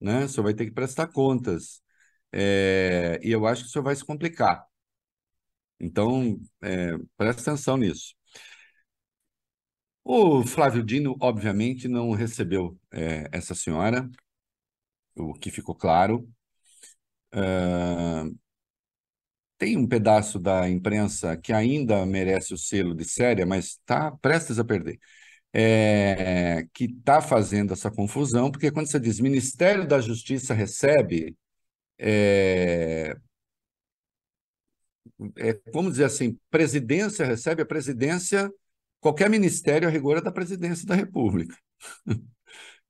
Né? O senhor vai ter que prestar contas. É, e eu acho que o senhor vai se complicar. Então, é, preste atenção nisso. O Flávio Dino, obviamente, não recebeu é, essa senhora, o que ficou claro. Uh, tem um pedaço da imprensa que ainda merece o selo de séria, mas está prestes a perder, é, que está fazendo essa confusão, porque quando você diz Ministério da Justiça recebe, é, é, vamos dizer assim, presidência recebe, a presidência, qualquer ministério a rigor é da presidência da República.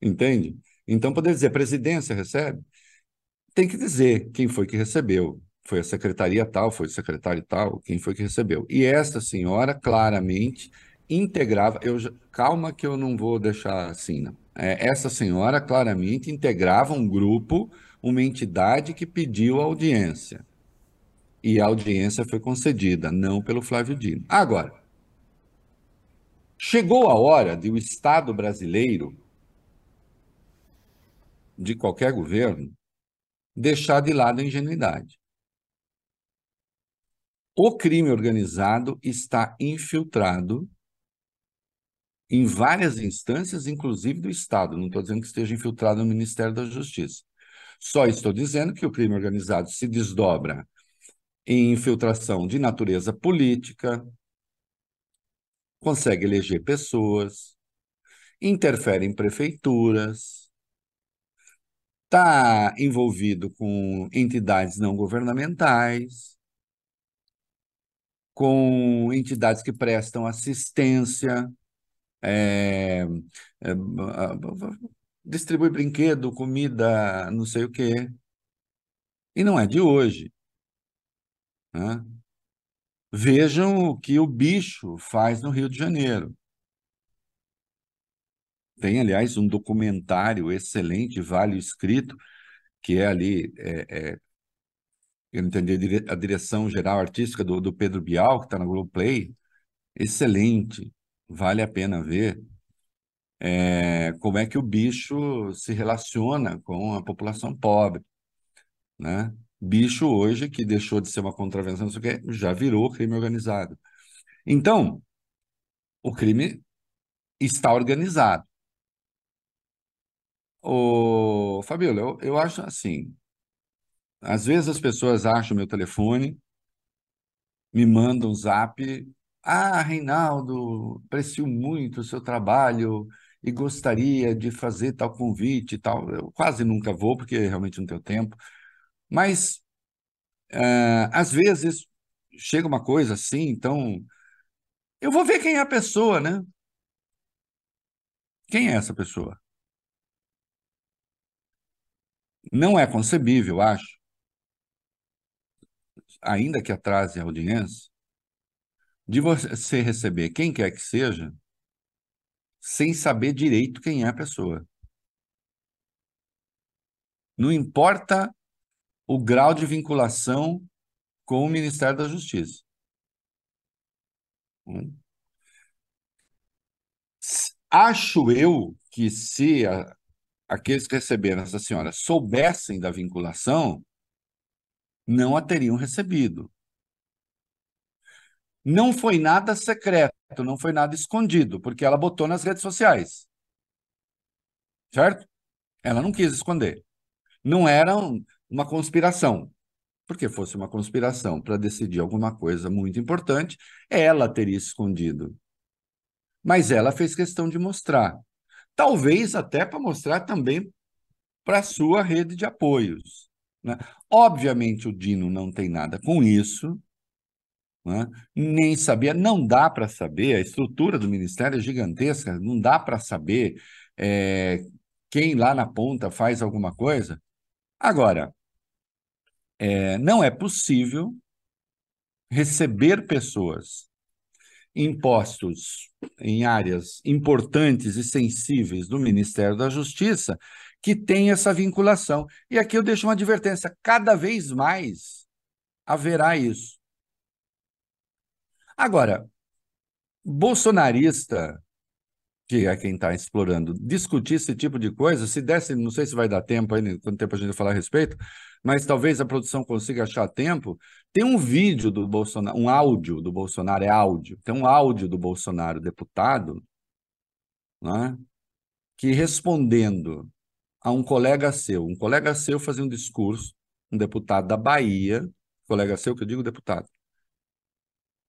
Entende? Então, poder dizer presidência recebe, tem que dizer quem foi que recebeu foi a secretaria tal, foi o secretário tal, quem foi que recebeu. E essa senhora claramente integrava, eu calma que eu não vou deixar assim, não. É, essa senhora claramente integrava um grupo, uma entidade que pediu audiência. E a audiência foi concedida, não pelo Flávio Dino. Agora, chegou a hora de o Estado brasileiro, de qualquer governo, deixar de lado a ingenuidade. O crime organizado está infiltrado em várias instâncias, inclusive do Estado. Não estou dizendo que esteja infiltrado no Ministério da Justiça. Só estou dizendo que o crime organizado se desdobra em infiltração de natureza política, consegue eleger pessoas, interfere em prefeituras, está envolvido com entidades não governamentais com entidades que prestam assistência, é, é, distribui brinquedo, comida, não sei o quê. E não é de hoje. Né? Vejam o que o bicho faz no Rio de Janeiro. Tem, aliás, um documentário excelente, vale escrito, que é ali, é, é, eu entendi a direção geral artística do, do Pedro Bial, que está na Globoplay, excelente, vale a pena ver é, como é que o bicho se relaciona com a população pobre, né? Bicho hoje, que deixou de ser uma contravenção, não sei o já virou crime organizado. Então, o crime está organizado. Ô, Fabíola, eu, eu acho assim, às vezes as pessoas acham meu telefone, me mandam um zap, ah, Reinaldo, aprecio muito o seu trabalho e gostaria de fazer tal convite e tal. Eu quase nunca vou, porque realmente não tenho tempo. Mas, uh, às vezes, chega uma coisa assim, então, eu vou ver quem é a pessoa, né? Quem é essa pessoa? Não é concebível, acho, ainda que atrase a audiência, de você receber quem quer que seja, sem saber direito quem é a pessoa. Não importa o grau de vinculação com o Ministério da Justiça. Hum. Acho eu que se a, aqueles que receberam essa senhora soubessem da vinculação, não a teriam recebido. Não foi nada secreto, não foi nada escondido, porque ela botou nas redes sociais. Certo? Ela não quis esconder. Não era uma conspiração. Porque fosse uma conspiração para decidir alguma coisa muito importante, ela teria escondido. Mas ela fez questão de mostrar. Talvez até para mostrar também para a sua rede de apoios. Né? Obviamente, o Dino não tem nada com isso, né? nem sabia, não dá para saber, a estrutura do Ministério é gigantesca, não dá para saber é, quem lá na ponta faz alguma coisa. Agora, é, não é possível receber pessoas impostos em áreas importantes e sensíveis do Ministério da Justiça que tem essa vinculação. E aqui eu deixo uma advertência: cada vez mais haverá isso. Agora, bolsonarista que é quem está explorando, discutir esse tipo de coisa, se desse, não sei se vai dar tempo aí, quanto tempo a gente vai falar a respeito, mas talvez a produção consiga achar tempo. Tem um vídeo do Bolsonaro, um áudio do Bolsonaro, é áudio, tem um áudio do Bolsonaro, deputado, né, que respondendo a um colega seu, um colega seu fazia um discurso, um deputado da Bahia, colega seu que eu digo deputado,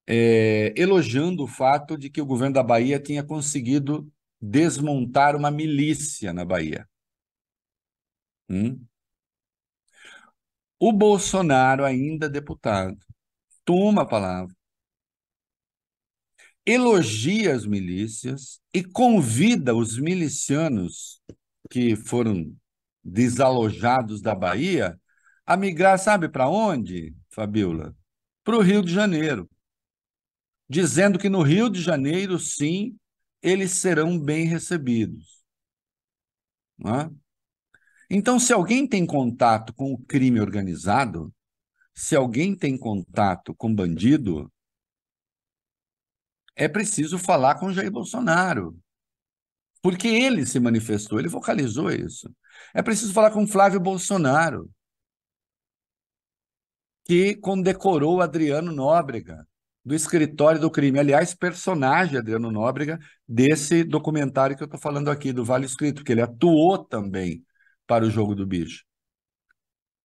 é, elogiando o fato de que o governo da Bahia tinha conseguido desmontar uma milícia na Bahia. Hum? O Bolsonaro, ainda deputado, toma a palavra, elogia as milícias e convida os milicianos que foram desalojados da Bahia a migrar, sabe para onde, Fabiola? Para o Rio de Janeiro dizendo que no Rio de Janeiro, sim, eles serão bem recebidos. É? Então, se alguém tem contato com o crime organizado, se alguém tem contato com bandido, é preciso falar com Jair Bolsonaro. Porque ele se manifestou, ele vocalizou isso. É preciso falar com Flávio Bolsonaro, que condecorou Adriano Nóbrega do escritório do crime. Aliás, personagem Adriano Nóbrega desse documentário que eu estou falando aqui, do Vale Escrito, que ele atuou também para o jogo do bicho.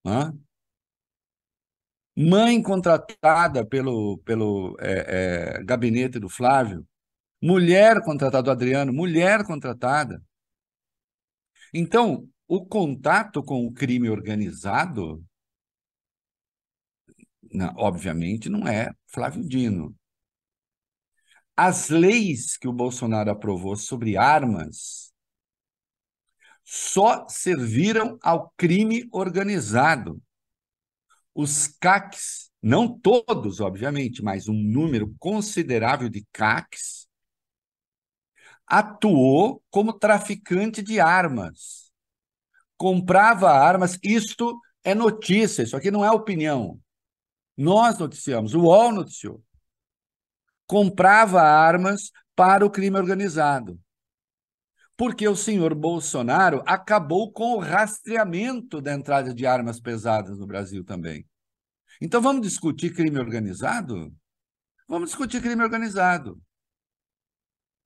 Hã? Mãe contratada pelo, pelo é, é, gabinete do Flávio, mulher contratada do Adriano, mulher contratada. Então, o contato com o crime organizado Não, obviamente não é Flávio Dino. As leis que o Bolsonaro aprovou sobre armas só serviram ao crime organizado. Os CACs, não todos, obviamente, mas um número considerável de CACs, atuou como traficante de armas. Comprava armas, isto é notícia, isso aqui não é opinião. Nós noticiamos, o UOL noticiou. Comprava armas para o crime organizado. Porque o senhor Bolsonaro acabou com o rastreamento da entrada de armas pesadas no Brasil também. Então vamos discutir crime organizado? Vamos discutir crime organizado.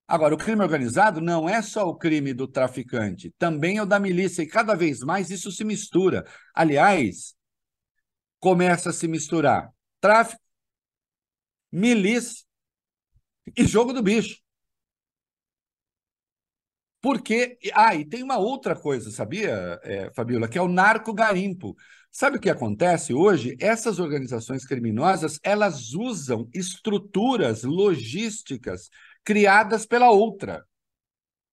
Agora, o crime organizado não é só o crime do traficante, também é o da milícia, e cada vez mais isso se mistura. Aliás, começa a se misturar tráfico, milícia e jogo do bicho. Porque. Ah, e tem uma outra coisa, sabia, é, Fabiola, que é o narco-garimpo. Sabe o que acontece hoje? Essas organizações criminosas elas usam estruturas logísticas criadas pela outra.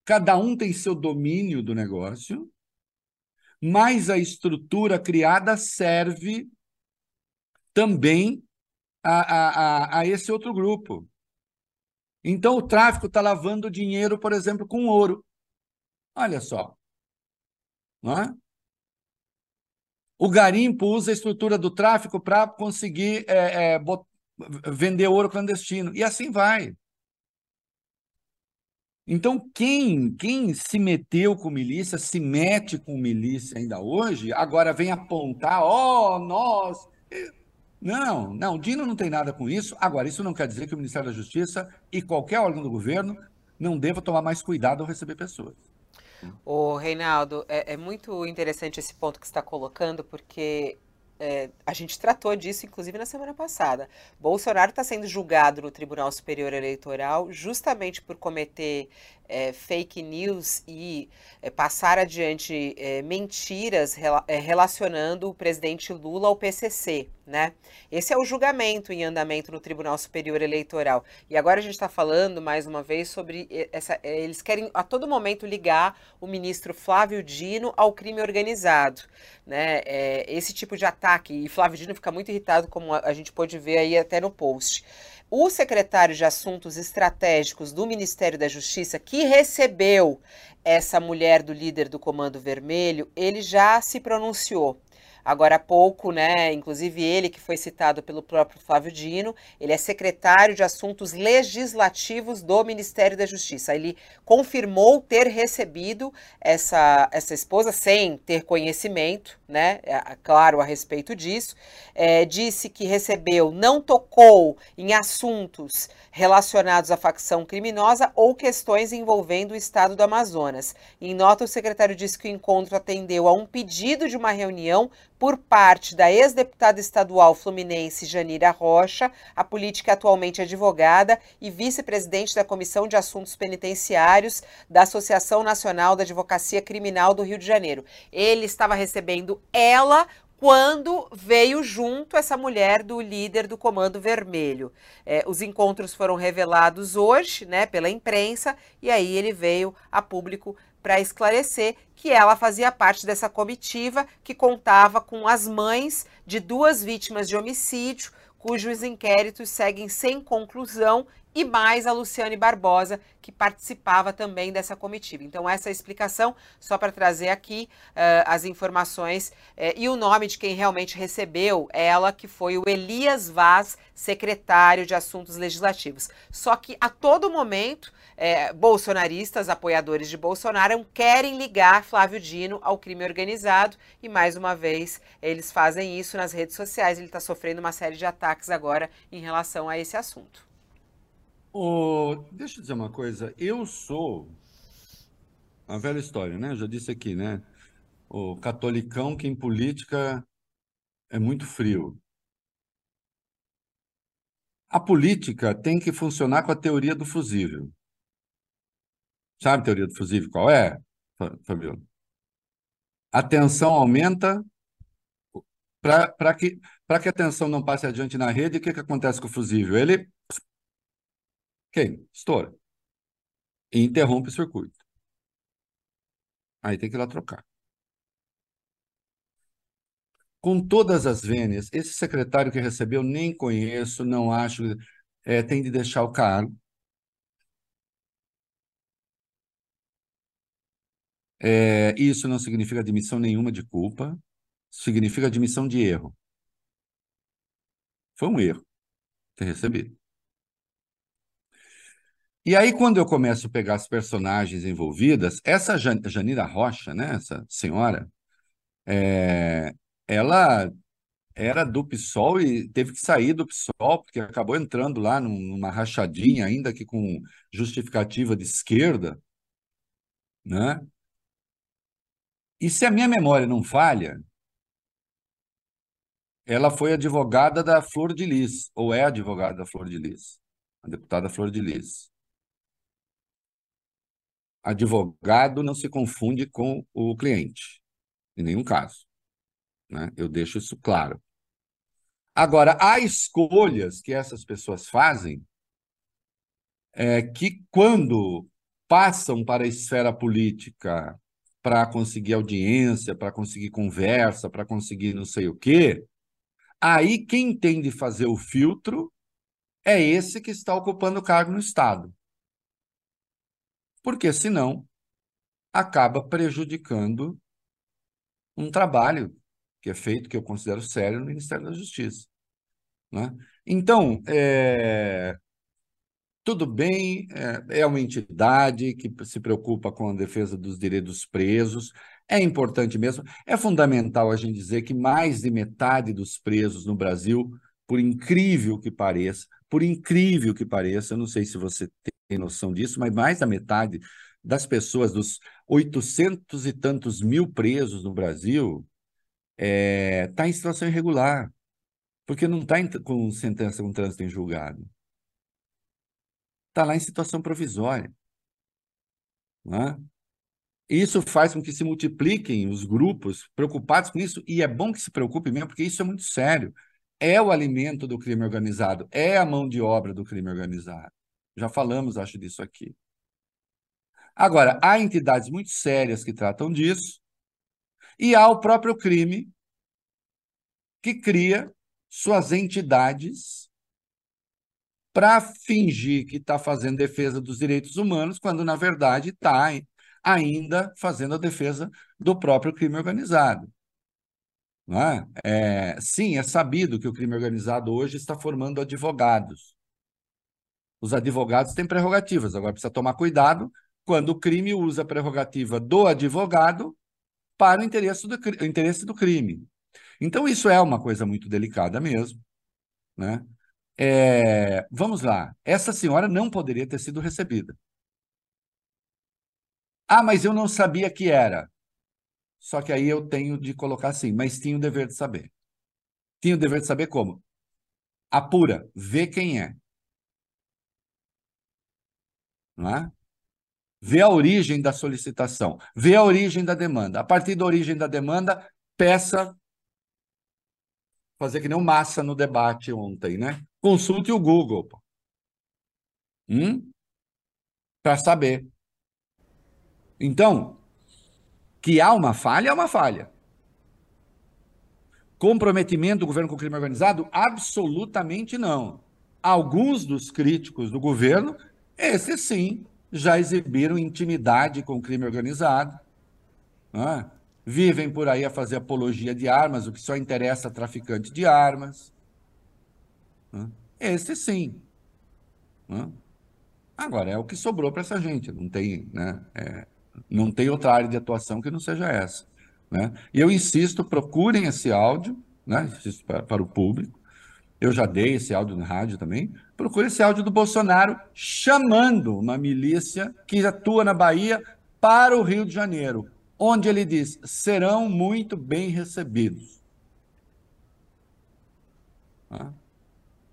Cada um tem seu domínio do negócio, mas a estrutura criada serve também a, a, a, esse outro grupo. Então, o tráfico está lavando dinheiro, por exemplo, com ouro. Olha só. Não é? O garimpo usa a estrutura do tráfico para conseguir é, é, vender ouro clandestino. E assim vai. Então, quem, quem se meteu com milícia, se mete com milícia ainda hoje, agora vem apontar, ó, oh, nós. Não, não, Dino não tem nada com isso. Agora, isso não quer dizer que o Ministério da Justiça e qualquer órgão do governo não deva tomar mais cuidado ao receber pessoas. O Reinaldo, é, é muito interessante esse ponto que você está colocando, porque é, a gente tratou disso, inclusive, na semana passada. Bolsonaro está sendo julgado no Tribunal Superior Eleitoral justamente por cometer é, fake news e é, passar adiante é, mentiras rela é, relacionando o presidente Lula ao PCC, né? Esse é o julgamento em andamento no Tribunal Superior Eleitoral. E agora a gente está falando mais uma vez sobre essa. É, eles querem a todo momento ligar o ministro Flávio Dino ao crime organizado, né? É, esse tipo de ataque e Flávio Dino fica muito irritado, como a gente pôde ver aí até no post. O secretário de Assuntos Estratégicos do Ministério da Justiça, que recebeu essa mulher do líder do Comando Vermelho, ele já se pronunciou agora há pouco, né? Inclusive ele que foi citado pelo próprio Flávio Dino, ele é secretário de Assuntos Legislativos do Ministério da Justiça. Ele confirmou ter recebido essa, essa esposa sem ter conhecimento, né? É, claro, a respeito disso. É, disse que recebeu, não tocou em assuntos relacionados à facção criminosa ou questões envolvendo o estado do Amazonas. Em nota, o secretário disse que o encontro atendeu a um pedido de uma reunião por parte da ex-deputada estadual fluminense Janira Rocha, a política atualmente advogada e vice-presidente da Comissão de Assuntos Penitenciários da Associação Nacional da Advocacia Criminal do Rio de Janeiro. Ele estava recebendo ela quando veio junto essa mulher do líder do Comando Vermelho. É, os encontros foram revelados hoje, né, pela imprensa, e aí ele veio a público para esclarecer que ela fazia parte dessa comitiva que contava com as mães de duas vítimas de homicídio, cujos inquéritos seguem sem conclusão e mais a Luciane Barbosa, que participava também dessa comitiva. Então, essa é a explicação, só para trazer aqui uh, as informações uh, e o nome de quem realmente recebeu ela, que foi o Elias Vaz, secretário de Assuntos Legislativos. Só que a todo momento, uh, bolsonaristas, apoiadores de Bolsonaro, querem ligar Flávio Dino ao crime organizado e, mais uma vez, eles fazem isso nas redes sociais. Ele está sofrendo uma série de ataques agora em relação a esse assunto. Oh, deixa eu dizer uma coisa. Eu sou a velha história, né? Eu já disse aqui, né? O catolicão que em política é muito frio. A política tem que funcionar com a teoria do fusível. Sabe a teoria do fusível qual é, Fabiola? A tensão aumenta, Para que, que a tensão não passe adiante na rede, o que, que acontece com o fusível? Ele queima, estoura. E interrompe o circuito. Aí tem que ir lá trocar. Com todas as vênias, esse secretário que recebeu, nem conheço, não acho, é, tem de deixar o cargo. É, isso não significa admissão nenhuma de culpa, significa admissão de erro. Foi um erro ter recebido. E aí, quando eu começo a pegar as personagens envolvidas, essa Jan Janira Rocha, né, essa senhora, é, ela era do PSOL e teve que sair do PSOL, porque acabou entrando lá numa rachadinha, ainda que com justificativa de esquerda, né? E se a minha memória não falha, ela foi advogada da Flor de Lis, ou é advogada da Flor de Lis, a deputada Flor de Lis. Advogado não se confunde com o cliente, em nenhum caso. Né? Eu deixo isso claro. Agora, há escolhas que essas pessoas fazem é, que, quando passam para a esfera política para conseguir audiência, para conseguir conversa, para conseguir não sei o quê, aí quem tem de fazer o filtro é esse que está ocupando o cargo no Estado. Porque senão acaba prejudicando um trabalho que é feito, que eu considero sério, no Ministério da Justiça. Né? Então, é, tudo bem, é, é uma entidade que se preocupa com a defesa dos direitos presos, é importante mesmo. É fundamental a gente dizer que mais de metade dos presos no Brasil, por incrível que pareça, por incrível que pareça, eu não sei se você tem noção disso, mas mais da metade das pessoas, dos 800 e tantos mil presos no Brasil, está é, tá em situação irregular, porque não está com sentença com trânsito em julgado está lá em situação provisória. Né? Isso faz com que se multipliquem os grupos preocupados com isso, e é bom que se preocupe mesmo, porque isso é muito sério. É o alimento do crime organizado, é a mão de obra do crime organizado. Já falamos, acho, disso aqui. Agora, há entidades muito sérias que tratam disso, e há o próprio crime que cria suas entidades para fingir que está fazendo defesa dos direitos humanos, quando, na verdade, está ainda fazendo a defesa do próprio crime organizado. Não é? Sim, é sabido que o crime organizado hoje está formando advogados. Os advogados têm prerrogativas, agora precisa tomar cuidado quando o crime usa a prerrogativa do advogado para o interesse do, interesse do crime. Então, isso é uma coisa muito delicada mesmo. Né? É, vamos lá. Essa senhora não poderia ter sido recebida. Ah, mas eu não sabia que era. Só que aí eu tenho de colocar assim, mas tinha o dever de saber. Tinha o dever de saber como? Apura, vê quem é. Não é? Vê a origem da solicitação, vê a origem da demanda. A partir da origem da demanda, peça fazer que nem o Massa no debate ontem, né? Consulte o Google. Hum? Para saber. Então, que há uma falha, é uma falha. Comprometimento do governo com o crime organizado? Absolutamente não. Alguns dos críticos do governo, esses sim, já exibiram intimidade com o crime organizado. Né? Vivem por aí a fazer apologia de armas, o que só interessa a traficante de armas. Esse sim. Agora, é o que sobrou para essa gente, não tem, né? É, não tem outra área de atuação que não seja essa. Né? E eu insisto, procurem esse áudio, né? insisto para, para o público, eu já dei esse áudio na rádio também, procure esse áudio do Bolsonaro chamando uma milícia que atua na Bahia para o Rio de Janeiro, onde ele diz, serão muito bem recebidos. Ah.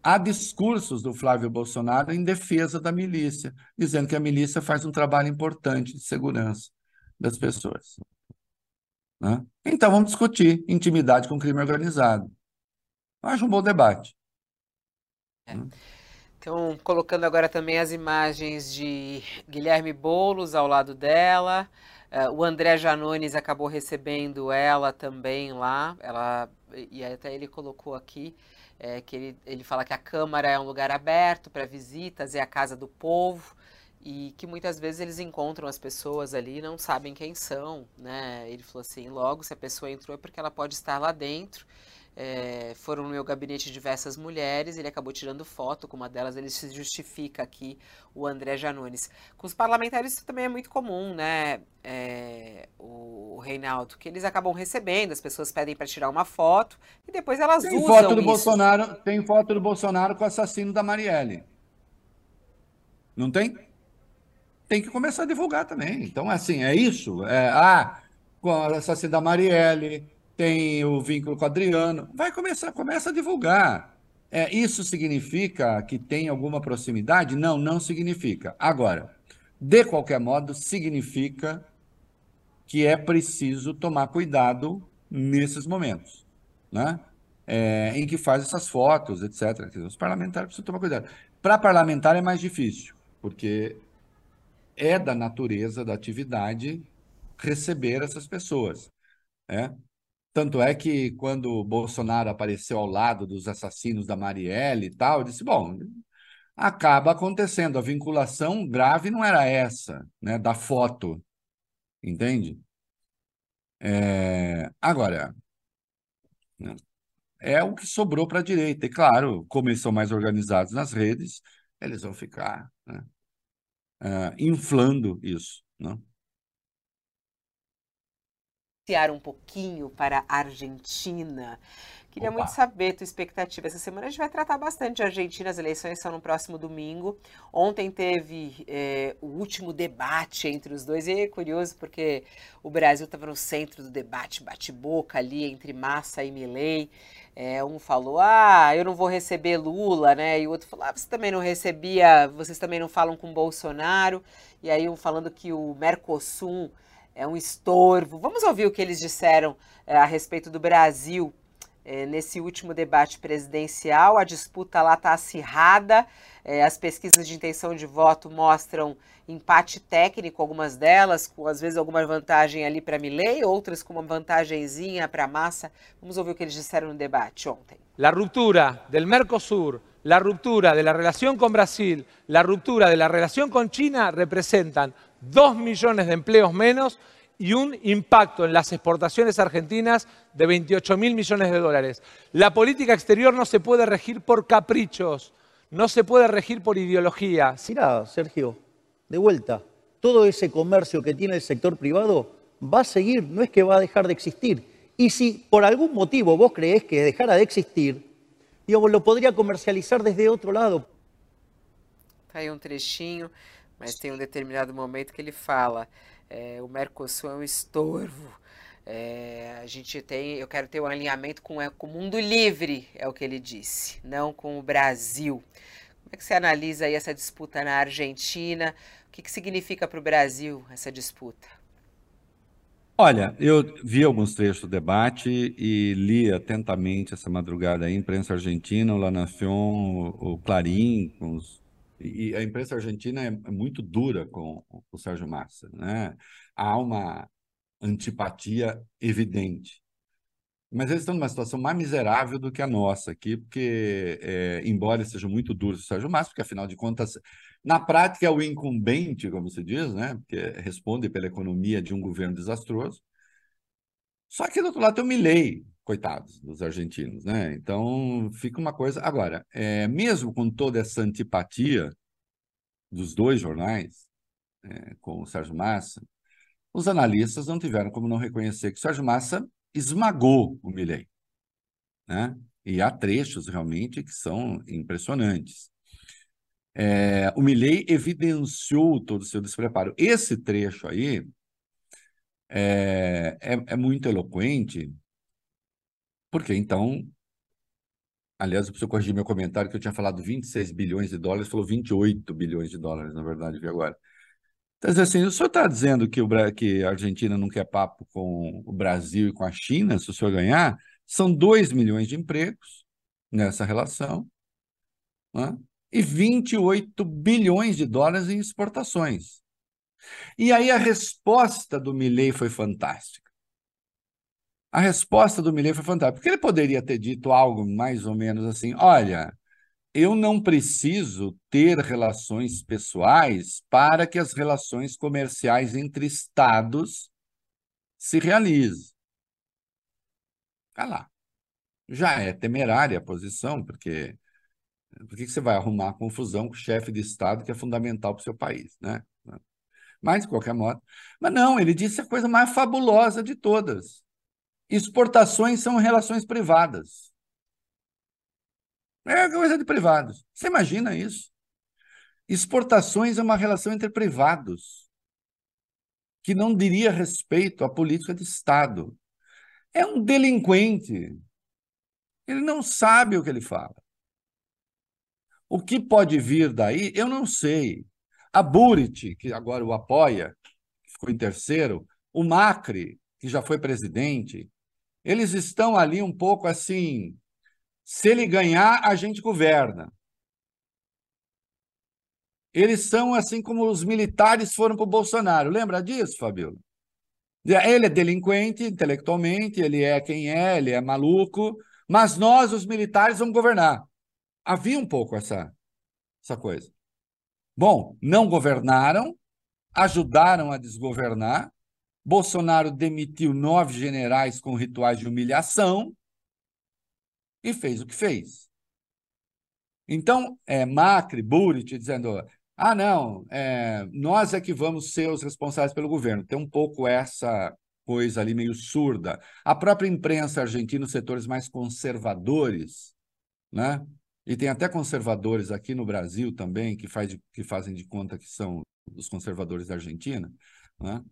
Há discursos do Flávio Bolsonaro em defesa da milícia, dizendo que a milícia faz um trabalho importante de segurança das pessoas. Né? Então vamos discutir intimidade com crime organizado. Acho um bom debate. É. Então, colocando agora também as imagens de Guilherme Boulos ao lado dela. Uh, o André Janones acabou recebendo ela também lá. Ela, e até ele colocou aqui é, que ele, ele fala que a Câmara é um lugar aberto para visitas, é a casa do povo e que muitas vezes eles encontram as pessoas ali e não sabem quem são, né? Ele falou assim, logo se a pessoa entrou é porque ela pode estar lá dentro é, foram no meu gabinete diversas mulheres, ele acabou tirando foto com uma delas, ele se justifica aqui, o André Janones. Com os parlamentares isso também é muito comum, né, é, o, Reinaldo, que eles acabam recebendo, as pessoas pedem para tirar uma foto e depois elas tem usam foto do isso. Bolsonaro Tem foto do Bolsonaro com o assassino da Marielle. Não tem? Tem que começar a divulgar também. Então, assim, é isso. É, ah, com o assassino da Marielle, tem o vínculo com o Adriano. Vai começar, começa a divulgar. É, isso significa que tem alguma proximidade? Não, não significa. Agora, de qualquer modo, significa que é preciso tomar cuidado nesses momentos, né? É, em que faz essas fotos, etc. Os parlamentares precisam tomar cuidado. Para parlamentar é mais difícil, porque é da natureza da atividade receber essas pessoas. Né? Tanto é que quando Bolsonaro apareceu ao lado dos assassinos da Marielle e tal, eu disse: bom, acaba acontecendo. A vinculação grave não era essa, né, da foto, entende? É... Agora, né, é o que sobrou para a direita. E claro, como eles são mais organizados nas redes, eles vão ficar né, uh, inflando isso. Não? Passear um pouquinho para a Argentina. Queria Opa. muito saber tua expectativa. Essa semana a gente vai tratar bastante de Argentina, as eleições são no próximo domingo. Ontem teve é, o último debate entre os dois, e é curioso porque o Brasil estava no centro do debate, bate-boca ali entre Massa e Milei. É, um falou, ah, eu não vou receber Lula, né? E o outro falou, ah, você também não recebia, vocês também não falam com Bolsonaro. E aí um falando que o Mercosul é um estorvo. Vamos ouvir o que eles disseram é, a respeito do Brasil é, nesse último debate presidencial. A disputa lá está acirrada. É, as pesquisas de intenção de voto mostram empate técnico, algumas delas, com às vezes alguma vantagem ali para Milley, outras com uma vantagemzinha para massa. Vamos ouvir o que eles disseram no debate ontem. La ruptura del Mercosur, la ruptura de la relación con Brasil, la ruptura de la relación con China representan 2 millones de empleos menos y un impacto en las exportaciones argentinas de 28 mil millones de dólares. La política exterior no se puede regir por caprichos, no se puede regir por ideología. Mira, Sergio, de vuelta, todo ese comercio que tiene el sector privado va a seguir, no es que va a dejar de existir. Y si por algún motivo vos creés que dejara de existir, digamos, lo podría comercializar desde otro lado. Hay un trechinho. Mas tem um determinado momento que ele fala: é, o Mercosul é um estorvo. É, a gente tem, eu quero ter um alinhamento com, com o mundo livre, é o que ele disse, não com o Brasil. Como é que você analisa aí essa disputa na Argentina? O que, que significa para o Brasil essa disputa? Olha, eu vi alguns trechos do debate e li atentamente essa madrugada a imprensa argentina, o La Nación, o Clarim, com os e a imprensa argentina é, é muito dura com o Sérgio Massa, né? Há uma antipatia evidente. Mas eles estão numa situação mais miserável do que a nossa aqui, porque, é, embora sejam muito duros o Sérgio Massa, porque afinal de contas, na prática é o incumbente, como se diz, né? Porque responde pela economia de um governo desastroso. Só que do outro lado tem o Milley, coitados dos argentinos, né? Então fica uma coisa. Agora, é, mesmo com toda essa antipatia dos dois jornais, é, com o Sérgio Massa, os analistas não tiveram como não reconhecer que o Sérgio Massa esmagou o Milley, né? E há trechos realmente que são impressionantes. É, o Milley evidenciou todo o seu despreparo. Esse trecho aí é, é, é muito eloquente porque então, aliás, eu preciso corrigir meu comentário, que eu tinha falado 26 bilhões de dólares, falou 28 bilhões de dólares, na verdade, vi agora. Dizer assim, o senhor está dizendo que, o, que a Argentina não quer papo com o Brasil e com a China, se o senhor ganhar, são 2 milhões de empregos nessa relação né? e 28 bilhões de dólares em exportações. E aí a resposta do Milley foi fantástica. A resposta do Milley foi fantástica, porque ele poderia ter dito algo mais ou menos assim: olha, eu não preciso ter relações pessoais para que as relações comerciais entre estados se realizem. Tá lá. Já é temerária a posição, porque por que você vai arrumar confusão com o chefe de Estado que é fundamental para o seu país, né? Mas, de qualquer modo. Mas não, ele disse a coisa mais fabulosa de todas. Exportações são relações privadas. É coisa de privados. Você imagina isso? Exportações é uma relação entre privados, que não diria respeito à política de Estado. É um delinquente. Ele não sabe o que ele fala. O que pode vir daí, eu não sei. A Burit, que agora o apoia, ficou em terceiro, o Macri, que já foi presidente, eles estão ali um pouco assim se ele ganhar, a gente governa. Eles são assim como os militares foram para o Bolsonaro. Lembra disso, Fabíola? Ele é delinquente intelectualmente, ele é quem é, ele é maluco, mas nós, os militares, vamos governar. Havia um pouco essa, essa coisa. Bom, não governaram, ajudaram a desgovernar. Bolsonaro demitiu nove generais com rituais de humilhação e fez o que fez. Então, é, Macri, Burit, dizendo: ah, não, é, nós é que vamos ser os responsáveis pelo governo. Tem um pouco essa coisa ali meio surda. A própria imprensa argentina, os setores mais conservadores, né? e tem até conservadores aqui no Brasil também, que, faz de, que fazem de conta que são os conservadores da Argentina, né?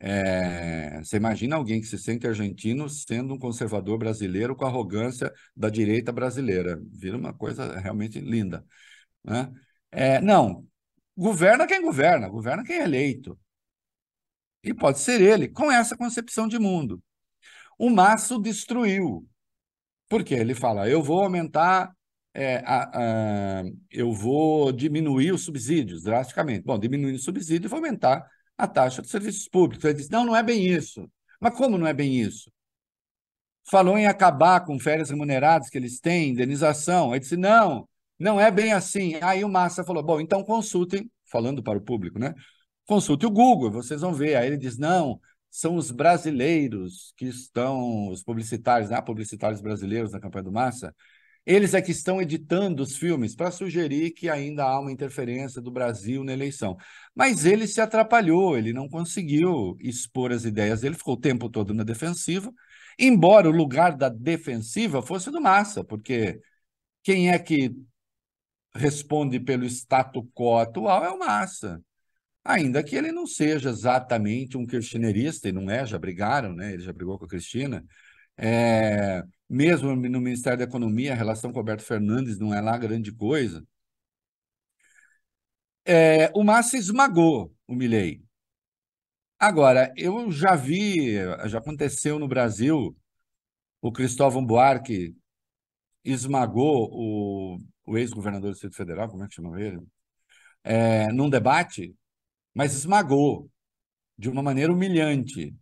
É, você imagina alguém que se sente argentino sendo um conservador brasileiro com a arrogância da direita brasileira. Vira uma coisa realmente linda. Né? É, não, governa quem governa, governa quem é eleito. E pode ser ele, com essa concepção de mundo. O Masso destruiu. Porque ele fala, eu vou aumentar, é, a, a, eu vou diminuir os subsídios drasticamente. Bom, diminuindo o subsídio, vou aumentar a taxa de serviços públicos. Ele disse: não, não é bem isso. Mas como não é bem isso? Falou em acabar com férias remuneradas que eles têm, indenização. Ele disse: não, não é bem assim. Aí o Massa falou: bom, então consultem, falando para o público, né? Consulte o Google, vocês vão ver. Aí ele diz: não, são os brasileiros que estão, os publicitários, né? publicitários brasileiros na campanha do Massa, eles é que estão editando os filmes para sugerir que ainda há uma interferência do Brasil na eleição. Mas ele se atrapalhou, ele não conseguiu expor as ideias dele, ficou o tempo todo na defensiva, embora o lugar da defensiva fosse do Massa, porque quem é que responde pelo status quo atual é o Massa. Ainda que ele não seja exatamente um kirchnerista, e não é, já brigaram, né? Ele já brigou com a Cristina. É, mesmo no Ministério da Economia, a relação com o Alberto Fernandes não é lá grande coisa. É, o Massa esmagou o Milley. Agora, eu já vi, já aconteceu no Brasil, o Cristóvão Buarque esmagou o, o ex-governador do Distrito Federal, como é que chama ele? É, num debate, mas esmagou de uma maneira humilhante.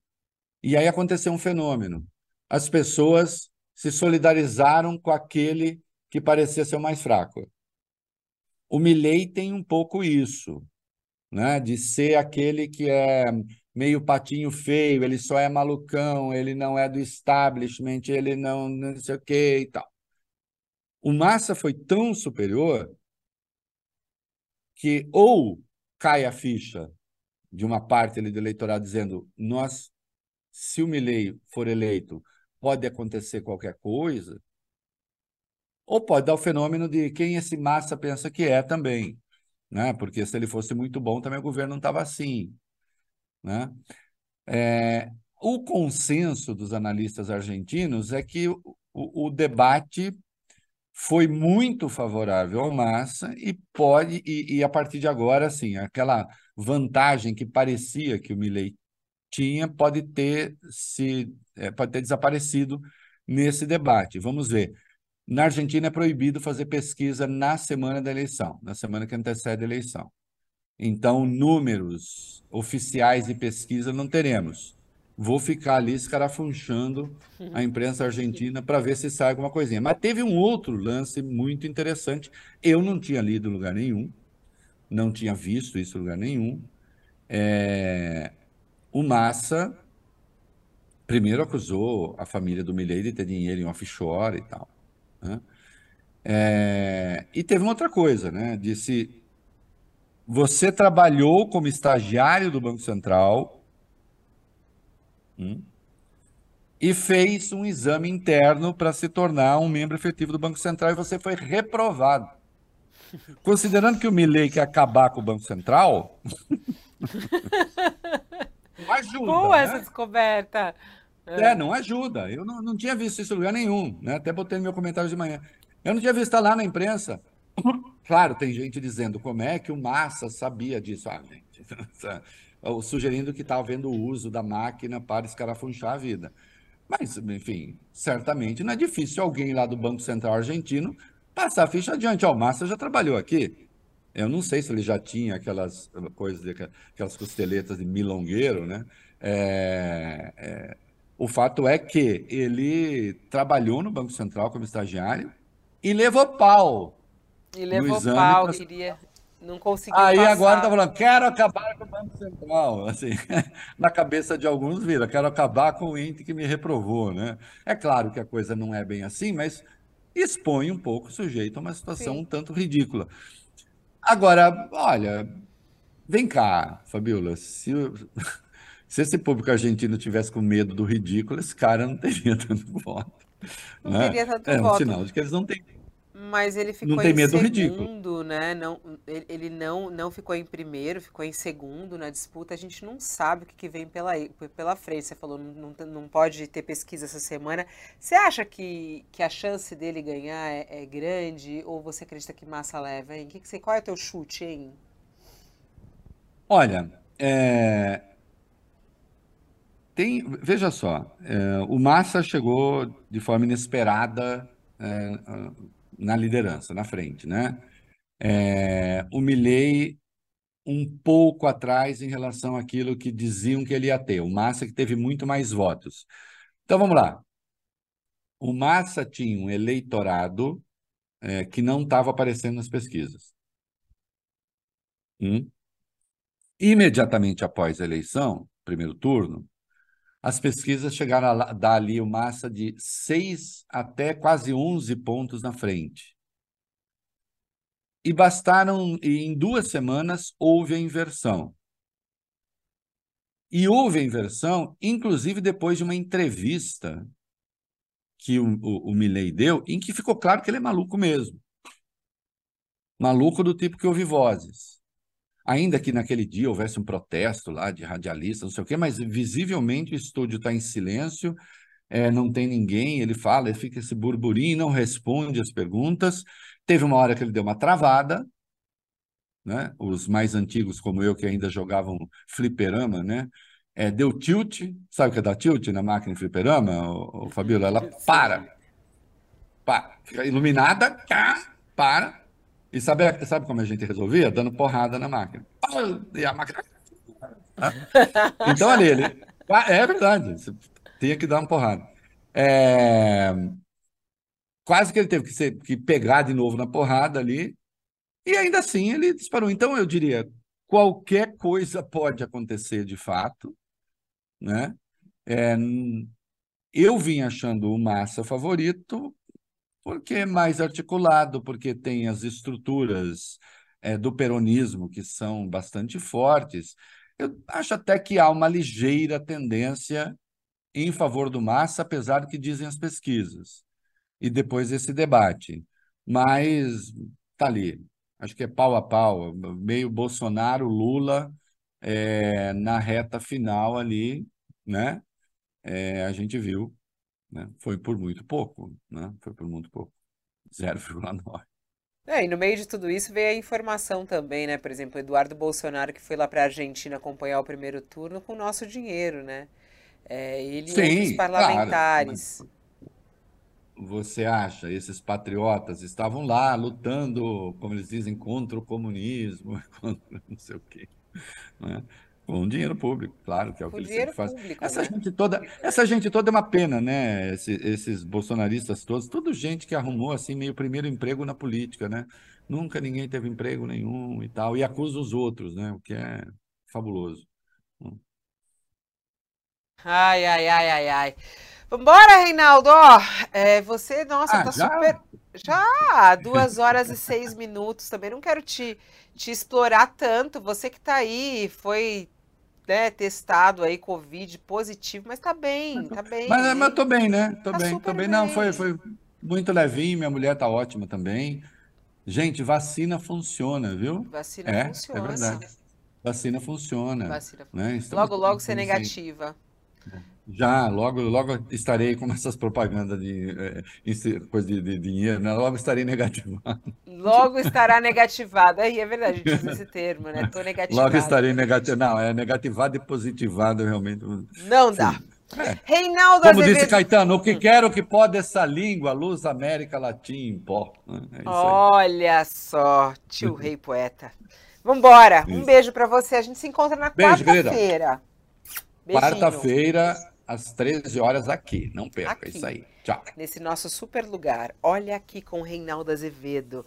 E aí aconteceu um fenômeno. As pessoas se solidarizaram com aquele que parecia ser o mais fraco. O Milley tem um pouco isso, né? de ser aquele que é meio patinho feio, ele só é malucão, ele não é do establishment, ele não, não sei o que e tal. O Massa foi tão superior que ou cai a ficha de uma parte ali do eleitorado dizendo nós, se o Milley for eleito, pode acontecer qualquer coisa, ou pode dar o fenômeno de quem esse massa pensa que é também, né? Porque se ele fosse muito bom, também o governo não estava assim, né? É, o consenso dos analistas argentinos é que o, o, debate foi muito favorável ao Massa e pode e, e, a partir de agora, assim, aquela vantagem que parecia que o Milley tinha pode ter se é, pode ter desaparecido nesse debate. Vamos ver. Na Argentina é proibido fazer pesquisa na semana da eleição, na semana que antecede a eleição. Então, números oficiais de pesquisa não teremos. Vou ficar ali escarafunchando a imprensa argentina para ver se sai alguma coisinha. Mas teve um outro lance muito interessante. Eu não tinha lido em lugar nenhum, não tinha visto isso em lugar nenhum. É... O Massa primeiro acusou a família do Milley de ter dinheiro em offshore e tal. Né? É, e teve uma outra coisa, né? Disse: você trabalhou como estagiário do Banco Central hum, e fez um exame interno para se tornar um membro efetivo do Banco Central e você foi reprovado. Considerando que o Milley quer acabar com o Banco Central. ajuda. Boa né? essa descoberta. É, é, não ajuda. Eu não, não tinha visto isso em lugar nenhum, né? Até botei no meu comentário de manhã. Eu não tinha visto lá na imprensa. Claro, tem gente dizendo como é que o Massa sabia disso. Ah, gente, sugerindo que está havendo o uso da máquina para escarafunchar a vida. Mas, enfim, certamente não é difícil alguém lá do Banco Central argentino passar a ficha adiante. Ó, oh, o Massa já trabalhou aqui. Eu não sei se ele já tinha aquelas coisas, de, aquelas costeletas de milongueiro, né? É, é, o fato é que ele trabalhou no Banco Central como estagiário e levou pau. E levou pau, pra... queria. Não conseguiu. Aí passar. agora está falando, quero acabar com o Banco Central. Assim, na cabeça de alguns vira, quero acabar com o ente que me reprovou. Né? É claro que a coisa não é bem assim, mas expõe um pouco o sujeito a uma situação Sim. um tanto ridícula. Agora, olha, vem cá, Fabiola, se, se esse público argentino tivesse com medo do ridículo, esse cara não teria tanto voto. Não né? teria tanto é voto. um sinal de que eles não têm. Mas ele ficou não tem medo em segundo, né? Não, ele não, não ficou em primeiro, ficou em segundo na disputa. A gente não sabe o que, que vem pela, pela frente. Você falou, não, não pode ter pesquisa essa semana. Você acha que, que a chance dele ganhar é, é grande? Ou você acredita que massa leva, hein? Que que você, qual é o teu chute, hein? Olha, é, tem, veja só, é, o Massa chegou de forma inesperada é, na liderança, na frente, né? É, o Milley um pouco atrás em relação àquilo que diziam que ele ia ter. O Massa que teve muito mais votos. Então vamos lá. O Massa tinha um eleitorado é, que não estava aparecendo nas pesquisas. Hum? Imediatamente após a eleição, primeiro turno, as pesquisas chegaram a dar ali uma massa de 6 até quase 11 pontos na frente. E bastaram, e em duas semanas, houve a inversão. E houve a inversão, inclusive depois de uma entrevista que o, o, o Milley deu, em que ficou claro que ele é maluco mesmo. Maluco do tipo que ouve vozes ainda que naquele dia houvesse um protesto lá de radialistas, não sei o quê, mas visivelmente o estúdio está em silêncio, é, não tem ninguém, ele fala, ele fica esse burburinho, não responde as perguntas. Teve uma hora que ele deu uma travada, né? Os mais antigos, como eu, que ainda jogavam fliperama, né? É, deu tilt, sabe o que é dar tilt na máquina de fliperama, o, o Fabíola? Ela para, para, fica iluminada, para, e sabe, sabe como a gente resolvia? Dando porrada na máquina. E a máquina. Então, ali, ele. É verdade, você tinha que dar uma porrada. É... Quase que ele teve que, ser, que pegar de novo na porrada ali, e ainda assim ele disparou. Então, eu diria: qualquer coisa pode acontecer de fato, né? É... Eu vim achando o Massa favorito porque é mais articulado, porque tem as estruturas é, do peronismo que são bastante fortes. Eu acho até que há uma ligeira tendência em favor do Massa, apesar do que dizem as pesquisas. E depois esse debate. Mas tá ali. Acho que é pau a pau, meio Bolsonaro, Lula, é, na reta final ali, né? É, a gente viu né? Foi por muito pouco, né? Foi por muito pouco. 0,9. É, e no meio de tudo isso veio a informação também, né? Por exemplo, Eduardo Bolsonaro que foi lá para a Argentina acompanhar o primeiro turno com o nosso dinheiro, né? É, ele Sim, e outros parlamentares. Claro, você acha, esses patriotas estavam lá lutando, como eles dizem, contra o comunismo, contra não sei o quê. Né? Com dinheiro público, claro, que é o que eles sempre fazem. Público, essa, né? gente toda, essa gente toda é uma pena, né? Esse, esses bolsonaristas todos, tudo gente que arrumou assim meio primeiro emprego na política, né? Nunca ninguém teve emprego nenhum e tal, e acusa os outros, né? O que é fabuloso. Ai, ai, ai, ai, ai. Vambora, Reinaldo. Ó, é, você, nossa, ah, tá já? super. Já, duas horas e seis minutos. Também não quero te, te explorar tanto. Você que tá aí, foi né, testado aí, Covid positivo, mas tá bem, tá bem. Mas, mas eu tô bem, né? Tô tá bem, tô bem. bem. Não, foi, foi muito levinho, minha mulher tá ótima também. Gente, vacina funciona, viu? Vacina é, é funciona. É verdade. Vacina funciona. Vacina funciona. Né? Logo, logo ser negativa. Já, logo, logo estarei com essas propagandas de é, coisa de, de, dinheiro, né? Logo estarei negativado. Logo estará negativado. Aí é verdade, a gente usa esse termo, né? Estou negativado. Logo estarei negativado. Não, é negativado e positivado realmente. Não dá. É. Reinaldo Como Azevedo... disse Caetano, o que quero que pode essa língua, luz América Latim, pó. É Olha só, tio rei poeta. Vambora, um beijo para você. A gente se encontra na quarta-feira. Quarta-feira, às 13 horas aqui. Não perca aqui, isso aí. Tchau. Nesse nosso super lugar. Olha aqui com o Reinaldo Azevedo.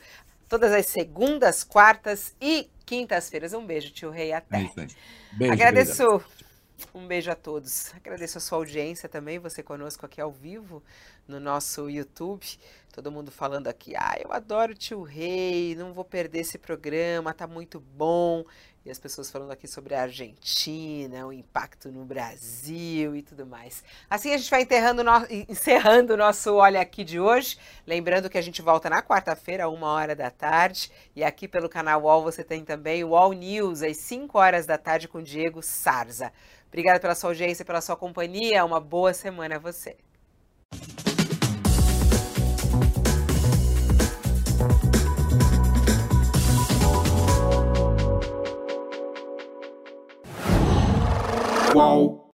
Todas as segundas, quartas e quintas-feiras. Um beijo, tio Rei. Até. É isso aí. Beijo, Agradeço. Querida. Um beijo a todos. Agradeço a sua audiência também, você conosco aqui ao vivo no nosso YouTube. Todo mundo falando aqui, ah, eu adoro o Tio Rei, não vou perder esse programa, tá muito bom. E as pessoas falando aqui sobre a Argentina, o impacto no Brasil e tudo mais. Assim a gente vai no... encerrando o nosso Olha Aqui de hoje. Lembrando que a gente volta na quarta-feira, uma hora da tarde. E aqui pelo canal UOL você tem também o UOL News, às 5 horas da tarde, com Diego Sarza. Obrigada pela sua audiência, pela sua companhia. Uma boa semana a você. qual.